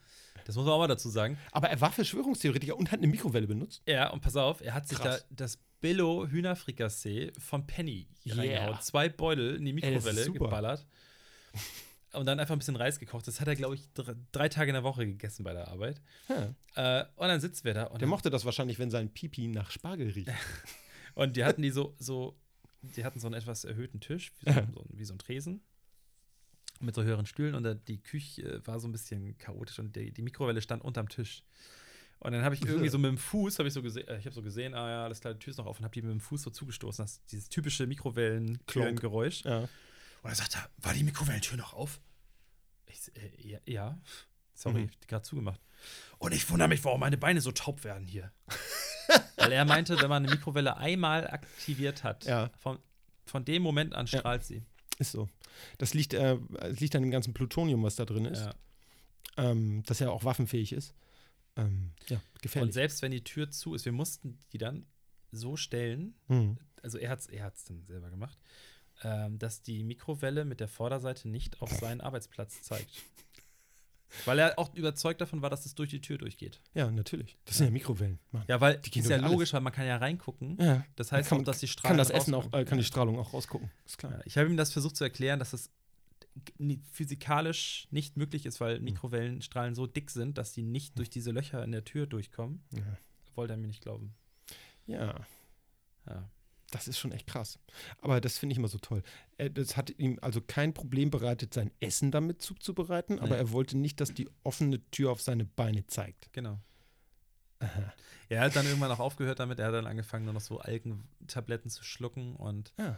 das muss man auch mal dazu sagen,
Aber er war Verschwörungstheoretiker und hat eine Mikrowelle benutzt.
ja und pass auf, er hat sich
Krass.
da das Billo Hühnerfrikassee von Penny
Yeah.
reingehauen, zwei Beutel in die Mikrowelle geballert. Und dann einfach ein bisschen Reis gekocht. Das hat er, glaube ich, dr- drei Tage in der Woche gegessen bei der Arbeit.
Ja.
Äh, und dann sitzen wir da und,
Der mochte das wahrscheinlich, wenn sein Pipi nach Spargel riecht. <laughs>
und die hatten die so, so, die hatten so einen etwas erhöhten Tisch, wie so, so, wie so ein Tresen. Mit so höheren Stühlen und die Küche war so ein bisschen chaotisch und die, die Mikrowelle stand unterm Tisch. Und dann habe ich irgendwie so <laughs> mit dem Fuß, habe ich so gesehen, äh, ich habe so gesehen, ah ja, alles klar, die Tür ist noch offen, habe die mit dem Fuß so zugestoßen, das dieses typische Mikrowellen-Geräusch.
Ja.
Und dann sagt er, war die Mikrowellentür noch auf? Ich, äh, ja, ja. Sorry,
Mhm.
ich die gerade zugemacht. Und ich wundere mich, warum meine Beine so taub werden hier. <laughs> Weil er meinte, wenn man eine Mikrowelle einmal aktiviert hat,
Ja.
von, von dem Moment an
Ja.
strahlt sie.
Ist so. Das liegt, äh, liegt an dem ganzen Plutonium, was da drin ist,
Ja.
ähm, das ja auch waffenfähig ist. Ähm, ja,
Und
gefährlich.
selbst wenn die Tür zu ist, wir mussten die dann so stellen,
Mhm.
also er hat es er hat's dann selber gemacht, ähm, dass die Mikrowelle mit der Vorderseite nicht auf seinen Arbeitsplatz zeigt. Weil er auch überzeugt davon war, dass es durch die Tür durchgeht.
Ja, natürlich. Das sind ja Mikrowellen. Mann.
Ja, weil
Die
ist ja
durch alles.
logisch, weil man kann ja reingucken.
Ja.
Das heißt
kann,
auch, dass die
kann
Strahlen
das Essen auch, äh, kann die. Strahlung auch rausgucken. Ist klar.
Ja, ich habe ihm das versucht zu erklären, dass es ni- physikalisch nicht möglich ist,
Hm.
weil Mikrowellenstrahlen so dick sind, dass die nicht durch diese Löcher in der Tür durchkommen.
Ja.
Wollte er mir nicht glauben.
ja,
Ja.
Das ist schon echt krass. Aber das finde ich immer so toll. Er, das hat ihm also kein Problem bereitet, sein Essen damit zuzubereiten, aber
Nee.
er wollte nicht, dass die offene Tür auf seine Beine zeigt.
Genau. Er hat dann irgendwann auch aufgehört damit. Er hat dann angefangen, nur noch so Algentabletten zu schlucken und
Ja.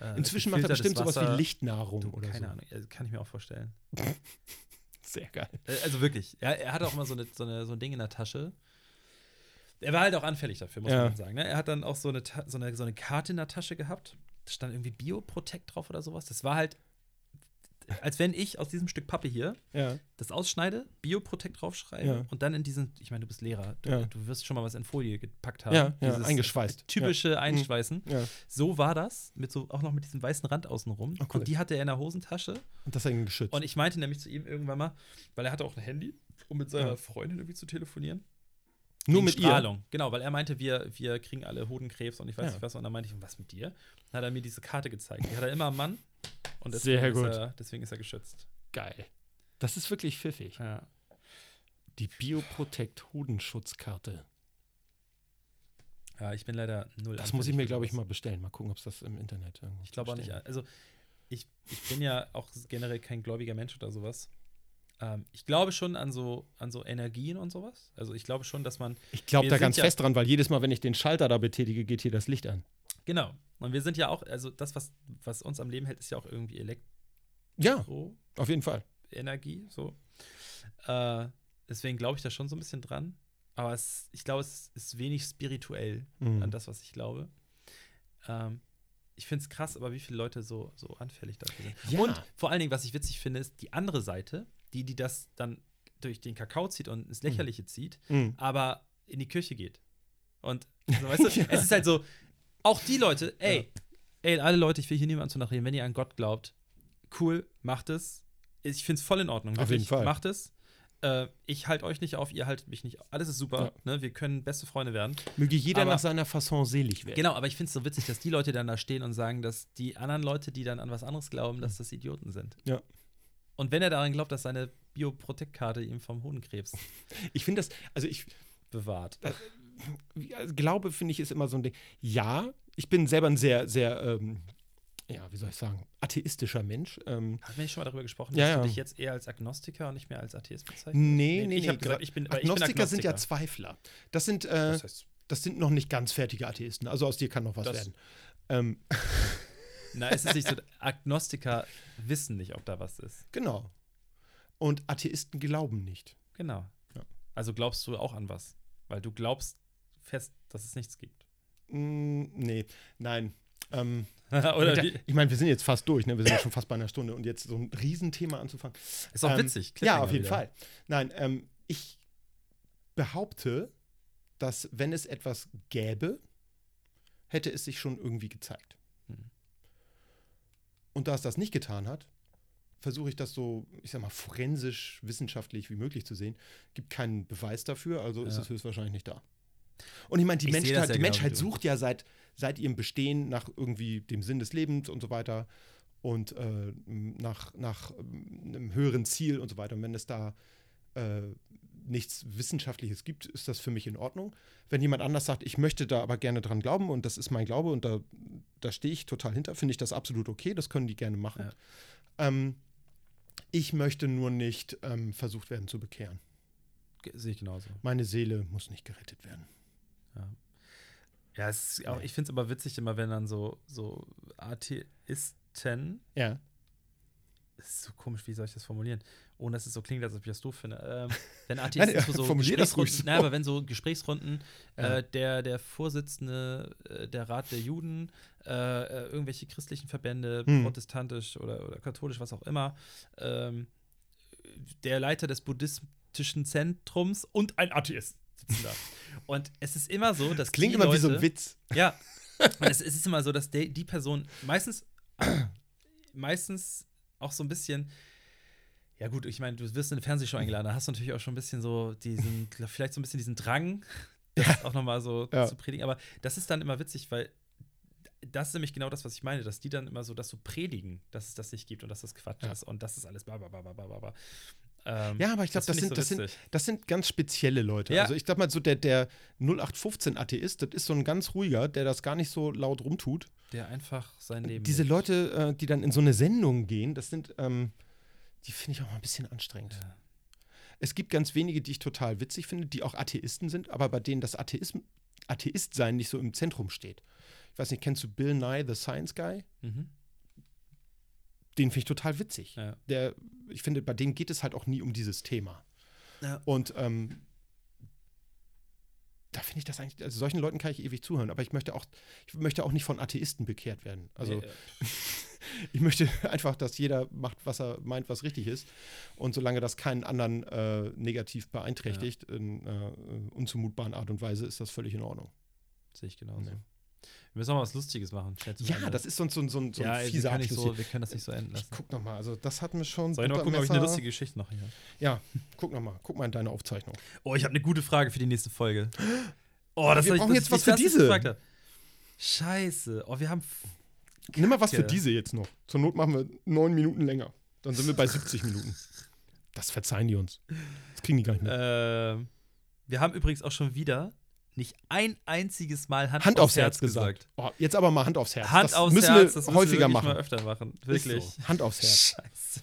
äh,
Inzwischen macht er bestimmt sowas wie Lichtnahrung
Du,
oder
keine
so.
Ahnung, also kann ich mir auch vorstellen. <laughs>
Sehr geil.
Äh, Also wirklich, er, er hatte auch mal so, eine, so, eine, so ein Ding in der Tasche. Er war halt auch anfällig dafür, muss
Ja.
man sagen. Ne? Er hat dann auch so eine, so, eine, so eine Karte in der Tasche gehabt. Da stand irgendwie Bioprotect drauf oder sowas. Das war halt, als wenn ich aus diesem Stück Pappe hier
Ja.
das ausschneide, Bioprotect draufschreibe
Ja.
und dann in diesen, ich meine, du bist Lehrer, du, du wirst schon mal was in Folie gepackt haben.
Ja, ja,
Dieses
eingeschweißt.
Typische Einschweißen.
Ja.
So war das, mit so, auch noch mit diesem weißen Rand außenrum.
Oh, cool.
Und die hatte er in der Hosentasche.
Und das ist ein geschützt.
Und ich meinte nämlich zu ihm irgendwann mal, weil er hatte auch ein Handy, um mit seiner. Freundin irgendwie zu telefonieren.
Nur mit
Strahlung. Genau, weil er meinte, wir, wir kriegen alle Hodenkrebs und ich weiß
Ja.
nicht was. Und dann meinte ich, was mit dir? Dann hat er mir diese Karte gezeigt. Die hat er immer am Mann. Und
Sehr
deswegen,
gut.
Ist er, deswegen ist er geschützt.
ihr. Geil. Das ist wirklich pfiffig.
Ja.
Die Bioprotect Hodenschutzkarte.
ja, ich bin leider null.
Das muss ich mir, glaube ich,
mal.
bestellen. Mal gucken, ob es das im Internet irgendwo
Ich glaube auch nicht. Also, ich, ich bin ja auch generell kein gläubiger Mensch oder sowas. Ähm, ich glaube schon an so, an so Energien und sowas. Also, ich glaube schon, dass man
Ich glaube da ganz
ja-
fest dran, weil jedes Mal, wenn ich den Schalter da betätige, geht hier das Licht an.
Genau. Und wir sind ja auch, also das, was, was uns am Leben hält, ist ja auch irgendwie
Ja,
Elektroenergie,
auf jeden Fall.
so. Äh, deswegen glaube ich da schon so ein bisschen dran. Aber es, ich glaube, es ist wenig spirituell
Mhm.
an das, was ich glaube. Ähm, ich finde es krass, aber wie viele Leute so, so anfällig dafür sind.
Ja.
Und vor allen Dingen, was ich witzig finde, ist die andere Seite, die, die das dann durch den Kakao zieht und ins Lächerliche zieht,
Mhm.
aber in die Kirche geht. Und also, <laughs> weißt du, es ist halt so, auch die Leute, ey, ey, alle Leute, ich will hier niemanden zu nachreden, wenn ihr an Gott glaubt, cool, macht es. Ich finde es voll in Ordnung.
Auf
wirklich,
jeden Fall.
Macht es. Äh, ich halte euch nicht auf, ihr haltet mich nicht auf. Alles ist super, ne? Wir können beste Freunde werden.
Möge jeder
Aber-
nach seiner Fasson selig werden.
Genau, aber ich finde es so witzig, dass die Leute dann da stehen und sagen, dass die anderen Leute, die dann an was anderes glauben, dass das Idioten sind.
Ja.
Und wenn er daran glaubt, dass seine Bioprotect-Karte ihm vom Hodenkrebs <laughs>
Ich finde das, also ich
bewahrt.
also Glaube, finde ich, ist immer so ein Ding. Ja, ich bin selber ein sehr, sehr, ähm, ja, wie soll ich sagen, atheistischer Mensch. Ähm,
Haben wir nicht schon mal darüber gesprochen,
Ja,
dass
ja.
du dich jetzt eher als Agnostiker und nicht mehr als Atheist bezeichnest?
nee, nee,
ich
nee.
gesagt, ich bin,
Agnostiker,
ich bin
sind ja
Agnostiker.
Zweifler. Das sind, äh,
Das heißt,
das sind noch nicht ganz fertige Atheisten. Also aus dir kann noch was
Das-
werden. Ähm, <laughs>
na, es ist nicht so, Agnostiker wissen nicht, ob da was ist.
genau. Und Atheisten glauben nicht.
Genau.
Ja.
Also glaubst du auch an was? Weil du glaubst fest, dass es nichts gibt.
Mm, nee, nein. Ähm, <laughs>
Oder wie?
ich meine, wir sind jetzt fast durch, ne? Wir sind ja schon fast bei einer Stunde und jetzt so ein Riesenthema anzufangen.
Ist auch
Ähm,
witzig.
Ja, auf jeden
wieder.
Fall. Nein, ähm, ich behaupte, dass wenn es etwas gäbe, hätte es sich schon irgendwie gezeigt. Und da es das nicht getan hat, versuche ich das so, ich sag mal, forensisch, wissenschaftlich wie möglich zu sehen. Gibt keinen Beweis dafür, also ist
Ja.
es höchstwahrscheinlich nicht da. Und ich meine, die,
Ich
Menschheit,
ja
die
genau
Menschheit sucht ja seit, seit ihrem Bestehen nach irgendwie dem Sinn des Lebens und so weiter und äh, nach, nach ähm, einem höheren Ziel und so weiter. Und wenn es da äh, nichts Wissenschaftliches gibt, ist das für mich in Ordnung. Wenn jemand anders sagt, ich möchte da aber gerne dran glauben und das ist mein Glaube und da, da stehe ich total hinter, finde ich das absolut okay, das können die gerne machen. Ähm, ich möchte nur nicht ähm, versucht werden zu bekehren.
Sehe ich genauso.
Meine Seele muss nicht gerettet werden.
Ja, ist auch, ich finde es aber witzig immer, wenn dann so, so Atheisten,
Ja.
das ist so komisch, wie soll ich das formulieren? Ohne dass es so klingt, als ob ich das doof finde. Ähm, <laughs> wenn
Nein,
Atheismus so
das ruhig
Gesprächsrunden,
so.
nein, aber wenn so Gesprächsrunden,
Ja.
äh, der, der Vorsitzende äh, der Rat der Juden, äh, äh, irgendwelche christlichen Verbände,
Hm.
protestantisch oder, oder katholisch, was auch immer, ähm, der Leiter des buddhistischen Zentrums und ein Atheist sitzen da. <laughs> Und es ist immer so, dass
Klingt immer
Leute,
wie so ein Witz.
ja. <laughs> Es, es ist immer so, dass die, die Person meistens, meistens auch so ein bisschen. Ja, gut, ich meine, du wirst in eine Fernsehshow eingeladen, da hast du natürlich auch schon ein bisschen so diesen, vielleicht so ein bisschen diesen Drang, <laughs> das auch nochmal so
Ja.
zu predigen. Aber das ist dann immer witzig, weil das ist nämlich genau das, was ich meine, dass die dann immer so das so predigen, dass es das nicht gibt und dass das Quatsch
Ja.
ist und das ist alles bla bla bla bla bla. Ähm,
Ja, aber ich glaube, das,
find
sind, das,
so
sind,
witzig.
das sind ganz spezielle Leute.
Ja.
Also ich glaube mal, so der, der 0815-Atheist, das ist so ein ganz ruhiger, der das gar nicht so laut rumtut.
der einfach sein Leben.
Diese
lebt.
Leute, äh, die dann in so eine Sendung gehen, das sind, ähm, die finde ich auch mal ein bisschen anstrengend.
Ja.
Es gibt ganz wenige, die ich total witzig finde, die auch Atheisten sind, aber bei denen das Atheism, Atheistsein nicht so im Zentrum steht. Ich weiß nicht, kennst du Bill Nye, the Science Guy?
Mhm.
Den finde ich total witzig.
Ja.
Der, ich finde, bei dem geht es halt auch nie um dieses Thema.
Ja.
Und ähm, da finde ich das eigentlich, also solchen Leuten kann ich ewig zuhören, aber ich möchte auch, ich möchte auch nicht von Atheisten bekehrt werden. Also
Nee, äh, <laughs>
ich möchte <laughs> einfach, dass jeder macht, was er meint, was richtig ist. Und solange das keinen anderen äh, negativ beeinträchtigt, in äh, unzumutbaren Art und Weise, ist das völlig in Ordnung.
Sehe ich genauso.
Nee.
Wir müssen auch mal was Lustiges machen. zum
Ja,
Ende.
das ist so, ein- so, ein- so, ein-
ja,
fieser Abschluss
so, wir können das nicht so enden lassen.
Guck noch mal, also das hatten wir schon.
Soll ich noch gucken, ob ich eine lustige Geschichte noch hier habe?
Ja, guck noch mal, guck mal in deine Aufzeichnung.
Oh, ich habe eine gute Frage für die nächste Folge. Oh, das
Wir
ich-
brauchen
das-
jetzt was
ich
für diese.
Scheiße. Oh, wir haben.
Nimm mal was für
Kacke.
diese jetzt noch. Zur Not machen wir neun Minuten länger. Dann sind wir bei 70 Minuten. Das verzeihen die uns. Das kriegen die gar nicht mit.
Äh, wir haben übrigens auch schon wieder nicht ein einziges Mal Hand,
Hand aufs Herz gesagt. Oh, jetzt aber mal Hand aufs Herz.
Hand
das
aufs
müssen
Herz,
wir
das
häufiger
wir
machen.
mal öfter machen. Wirklich.
So. Hand aufs Herz.
Scheiße.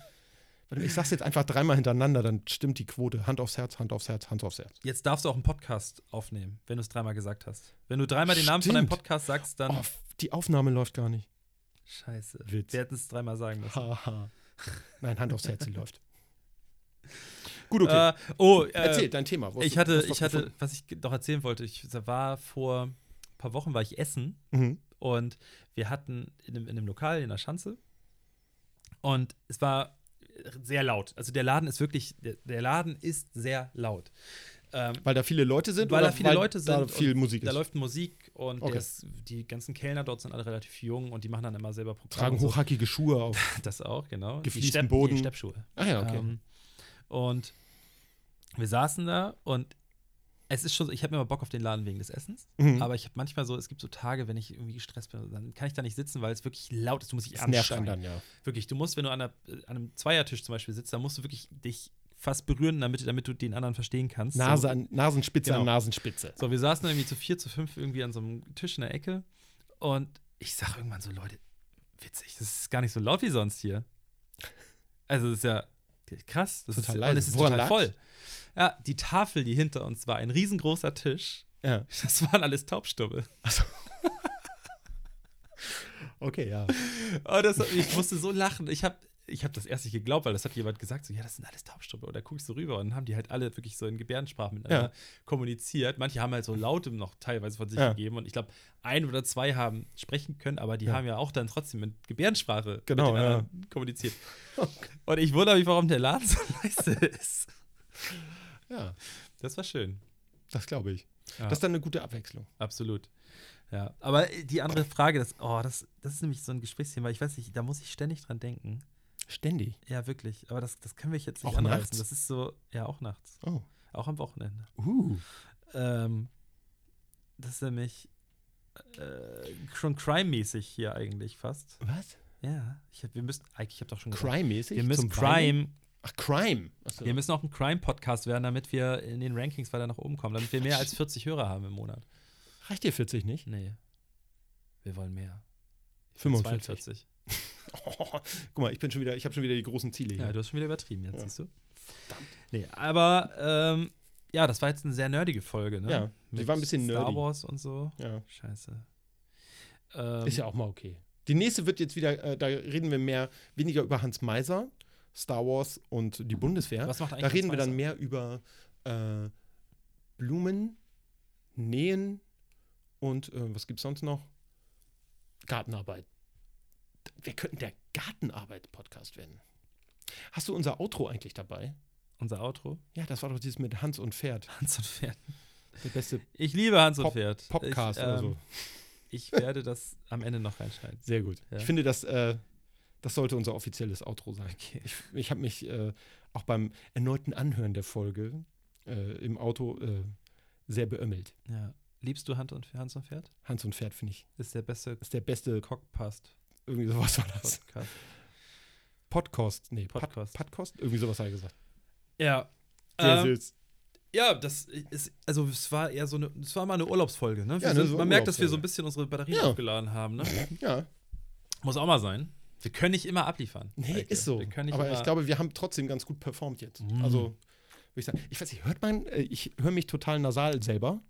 Ich sag's jetzt einfach dreimal hintereinander, dann stimmt die Quote. Hand aufs Herz, Hand aufs Herz, Hand aufs Herz.
Jetzt darfst du auch einen Podcast aufnehmen, wenn du es dreimal gesagt hast. Wenn du dreimal den Namen von deinem
Stimmt.
Podcast sagst, dann.
Oh, die Aufnahme läuft gar nicht.
Scheiße.
Witz.
Wir hätten es dreimal sagen müssen.
Haha. Nein, Hand aufs Herz, sie läuft. <laughs> Gut, okay.
Äh, oh, äh,
Erzähl dein Thema. Wo hast
Ich hatte,
was
ich hatte,
gefunden?
was ich noch erzählen wollte, ich war vor ein paar Wochen war ich essen
Mhm.
und wir hatten in einem, in einem Lokal in der Schanze und es war sehr laut. Also der Laden ist wirklich, der, der Laden ist sehr laut. Ähm,
Weil da viele Leute sind
weil
oder
da viele Leute sind.
da viel Musik
Da
ist?
läuft Musik und
Okay.
das, die ganzen Kellner dort sind alle relativ jung und die machen dann immer selber Programme.
Tragen hochhackige Schuhe auf. <laughs>
Das auch, genau.
Gefliesten
die Stepp,
Boden.
Die Steppschuhe.
Ah ja, okay.
Ähm, und wir saßen da und es ist schon so, ich habe mir immer Bock auf den Laden wegen des Essens,
Mhm.
aber ich habe manchmal so, es gibt so Tage, wenn ich irgendwie gestresst bin, dann kann ich da nicht sitzen, weil es wirklich laut ist. Du musst dich anschreien.
dann, ja.
Wirklich, du musst, wenn du an, einer, an einem Zweiertisch zum Beispiel sitzt, dann musst du wirklich dich fast berühren, damit, damit du den anderen verstehen kannst.
Nase
so,
an, Nasenspitze
Genau.
an Nasenspitze.
so, wir saßen irgendwie zu vier, zu fünf irgendwie an so einem Tisch in der Ecke und ich sag irgendwann so, Leute, witzig, das ist gar nicht so laut wie sonst hier. Also, das ist ja krass. Das
Total
ist,
leise.
Und es ist
Woran
total voll. Ja, die Tafel, die hinter uns war, ein riesengroßer Tisch.
Ja.
Das waren alles Taubstubbe. <laughs>
Okay, ja.
Oh, das, ich musste so lachen. Ich habe ich hab das erst nicht geglaubt, weil das hat jemand gesagt, so, ja, das sind alles Taubstubbe. Und da guckst du rüber und dann haben die halt alle wirklich so in Gebärdensprache miteinander kommuniziert. Manche haben halt so Laute noch teilweise von sich
Ja.
gegeben. Und ich glaube, ein oder zwei haben sprechen können, aber die
Ja.
haben ja auch dann trotzdem mit Gebärdensprache
Genau,
mit
ja.
kommuniziert. <laughs> Und ich wundere mich, warum der Laden so <laughs> leise ist.
Ja,
Das war schön.
das glaube ich.
Ja.
Das ist dann eine gute Abwechslung.
Absolut. Ja, aber die andere Frage, das, oh, das, das ist nämlich so ein Gesprächsthema, ich weiß nicht, da muss ich ständig dran denken.
Ständig.
Ja, wirklich. Aber das, das können wir jetzt nicht
Auch
anreißen.
nachts?
Das ist so, ja, auch nachts.
Oh.
Auch am Wochenende.
Uh.
Ähm, das ist nämlich äh, schon crime-mäßig hier eigentlich fast.
Was?
Ja, ich hab, wir müssen, eigentlich, ich habe doch schon gesagt,
Crime-mäßig?
wir müssen? Crime,
Ach, Crime. Achso.
wir müssen auch ein Crime-Podcast werden, damit wir in den Rankings weiter nach oben kommen, damit wir mehr als 40 Hörer haben im Monat.
Reicht dir 40 nicht?
Nee. Wir wollen mehr. Ich will
45.
42.
Oh, <laughs> guck mal, ich bin schon wieder, ich habe schon wieder die großen Ziele hier.
Ja, du hast schon wieder übertrieben jetzt,
Ja.
siehst du? Nee, aber ähm, ja, das war jetzt eine sehr nerdige Folge, ne?
Ja, die
Mit
war ein bisschen
Star
nerdy.
Wars und so.
Ja.
Scheiße. Ähm,
Ist ja auch mal okay. Die nächste wird jetzt wieder, äh, da reden wir mehr, weniger über Hans Meiser, Star Wars und die Bundeswehr.
Was macht eigentlich
da reden wir dann mehr über äh, Blumen, Nähen und äh, was gibt es sonst noch? Gartenarbeit. Wir könnten der Gartenarbeit-Podcast werden. Hast du unser Outro eigentlich dabei?
Unser Outro?
Ja, das war doch dieses mit Hans und Pferd.
Hans und Pferd.
Der beste
Ich liebe Hans
Pop-
und Pferd.
Podcast
ich,
oder
ähm,
so.
Ich werde das am Ende noch reinschneiden.
Sehr gut.
Ja.
Ich finde, das, äh, das sollte unser offizielles Outro sein.
Okay.
Ich, ich habe mich äh, auch beim erneuten Anhören der Folge äh, im Auto äh, sehr beömmelt.
Ja. Liebst du Hans und, Hans und Pferd?
Hans und Pferd, finde ich,
Ist der beste
ist der beste,
Cockpast
irgendwie sowas war das.
Podcast.
Podcast, nee,
Podcast.
Pod, Podcast, irgendwie sowas hat er gesagt.
Ja.
Sehr
Ähm,
süß.
ja, das ist, also es war eher so eine, es war mal eine Urlaubsfolge, ne?
Ja,
sind,
so
man merkt, dass wir so ein bisschen unsere Batterien
Ja.
aufgeladen haben, ne? <laughs>
Ja,
Muss auch mal sein. Wir können nicht immer abliefern.
nee,
Eike.
ist so.
Wir können nicht
Aber ich glaube, wir haben trotzdem ganz gut performt jetzt.
Mhm.
Also, würde ich sagen, ich weiß nicht, hört man, äh, ich höre mich total nasal selber.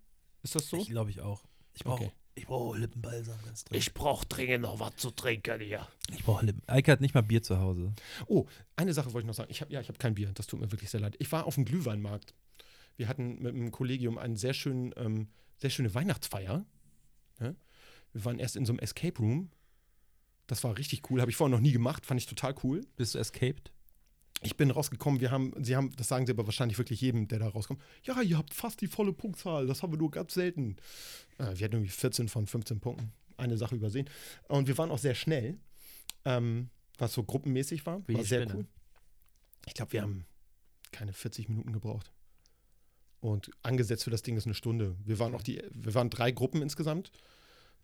Ist das so?
ich glaube ich auch. Ich brauche
Okay.
Ich brauche Lippenbalsam ganz dringend.
brauche dringend noch was zu trinken hier.
Ich brauche Lippen. Eike hat nicht mal Bier zu Hause.
Oh, eine Sache wollte ich noch sagen. Ich habe ja, ich habe kein Bier. Das tut mir wirklich sehr leid. Ich war auf dem Glühweinmarkt. Wir hatten mit dem Kollegium eine sehr, schön, ähm, sehr schöne Weihnachtsfeier. Ja? Wir waren erst in so einem Escape Room. Das war richtig cool. Habe ich vorher noch nie gemacht. Fand ich total cool.
Bist du escaped?
Ich bin rausgekommen. Wir haben, sie haben, das sagen sie aber wahrscheinlich wirklich jedem, der da rauskommt. Ja, ihr habt fast die volle Punktzahl. Das haben wir nur ganz selten. Äh, wir hatten irgendwie 14 von 15 Punkten. Eine Sache übersehen. Und wir waren auch sehr schnell. Ähm, was so gruppenmäßig war.
Wie
war sehr
Spinne.
cool. Ich glaube, wir haben keine 40 Minuten gebraucht. Und angesetzt für das Ding ist eine Stunde. Wir waren auch die, wir waren drei Gruppen insgesamt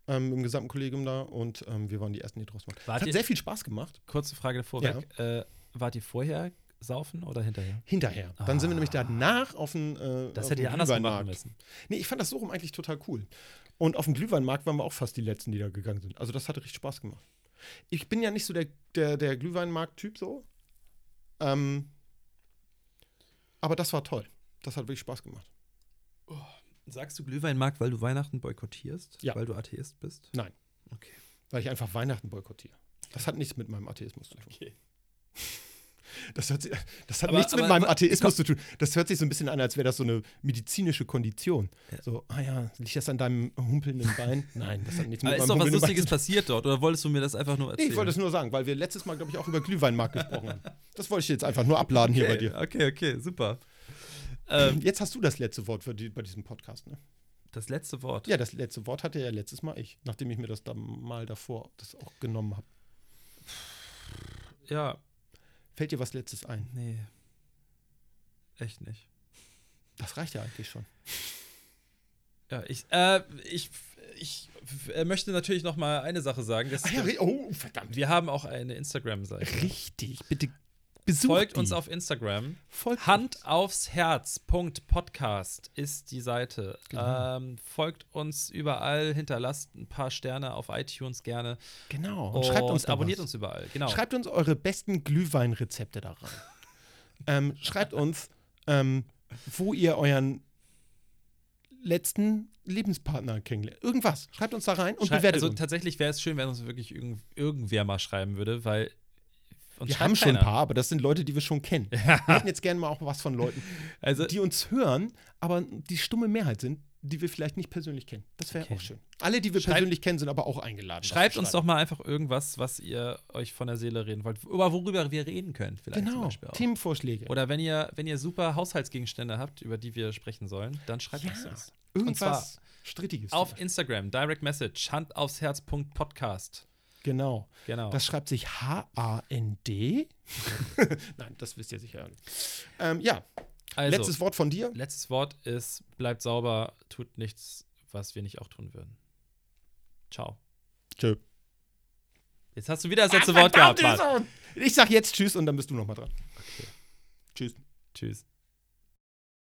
ähm, im gesamten Kollegium da und ähm, wir waren die ersten, die draus waren. Es hat sehr viel Spaß gemacht.
Kurze Frage vorweg. Äh, wart ihr vorher saufen oder hinterher?
Hinterher. Dann sind wir nämlich
Ah.
danach auf den äh,
Das hätte ihr anders machen müssen.
Nee, ich fand das so rum eigentlich total cool. Und auf dem Glühweinmarkt waren wir auch fast die Letzten, die da gegangen sind. Also das hat richtig Spaß gemacht. Ich bin ja nicht so der, der, der Glühweinmarkt-Typ so. Ähm, aber das war toll. Das hat wirklich Spaß gemacht.
Sagst du Glühweinmarkt, weil du Weihnachten boykottierst?
Ja.
Weil du Atheist bist?
Nein.
Okay.
Weil ich einfach Weihnachten boykottiere. Das hat nichts mit meinem Atheismus zu tun.
Okay.
Das hat, sich- das hat
Aber-
nichts mit
aber-
meinem
aber-
Atheismus zu tun. Das hört sich so ein bisschen an, als wäre das so eine medizinische Kondition.
Ja.
So, ah ja, liegt das an deinem humpelnden Bein? <laughs> Nein, das hat nichts mit
Aber ist
meinem
doch was
humpelnden Bein
Lustiges
zu tun.
passiert dort? Oder wolltest du mir das einfach nur
Nee,
erzählen?
ich wollte es nur sagen, weil wir letztes Mal, glaube ich, auch über Glühweinmarkt gesprochen haben. Das wollte ich jetzt einfach nur abladen hier bei dir.
Okay, okay, super. <clears throat> Ähm,
Jetzt hast du das letzte Wort die, bei diesem Podcast, ne?
das letzte Wort.
Ja, das letzte Wort hatte ja letztes Mal ich, nachdem ich mir das da mal davor das auch genommen habe.
Ja,
Fällt dir was Letztes ein?
nee. Echt nicht.
Das reicht ja eigentlich schon.
Ja, ich, äh, ich, ich möchte natürlich noch mal eine Sache sagen. Das,
Ach ja, oh, verdammt.
wir haben auch eine Instagram-Seite.
Richtig, bitte besucht
Folgt
die.
uns auf Instagram.
Folgt
Hand
uns.
aufs Herz. Podcast ist die Seite.
Genau.
Ähm, folgt uns überall, hinterlasst ein paar Sterne auf iTunes gerne.
Genau. Und,
Und,
schreibt uns
abonniert
was.
uns überall. Genau.
Schreibt uns eure besten Glühweinrezepte da rein. <laughs> ähm, schreibt uns, ähm, wo ihr euren letzten Lebenspartner kennenlernt. Irgendwas. Schreibt uns da rein und
Schrei-
bewertet
also
uns.
tatsächlich wäre es schön, wenn uns wirklich irgend, irgendwer mal schreiben würde, weil uns
Wir haben schon ein paar, aber das sind Leute, die wir schon kennen. <laughs> Wir hätten jetzt gerne mal auch was von Leuten,
Also
die uns hören, aber die stumme Mehrheit sind, die wir vielleicht nicht persönlich kennen. Das wäre
Okay.
auch schön. Alle, die wir
Schreibt-
persönlich kennen, sind aber auch eingeladen.
schreibt uns doch mal einfach irgendwas, was ihr euch von der Seele reden wollt, über worüber wir reden können, vielleicht zum
Genau.
Beispiel auch.
Themenvorschläge.
Oder wenn ihr, wenn ihr super Haushaltsgegenstände habt, über die wir sprechen sollen, dann schreibt uns
Ja.
das.
Irgendwas Strittiges.
Auf
vielleicht.
Instagram, Direct Message, Hand aufs Herz. Podcast.
Genau.
Genau.
Das schreibt sich H-A-N-D. <laughs> Nein, das wisst ihr sicher. Ähm, ja,
also,
letztes Wort von dir.
letztes Wort ist: bleibt sauber, tut nichts, was wir nicht auch tun würden. Ciao.
Tschö.
Jetzt hast du wieder das letzte Wort gehabt, Mann.
Ich sag jetzt Tschüss und dann bist du nochmal dran. Tschüss.
Tschüss.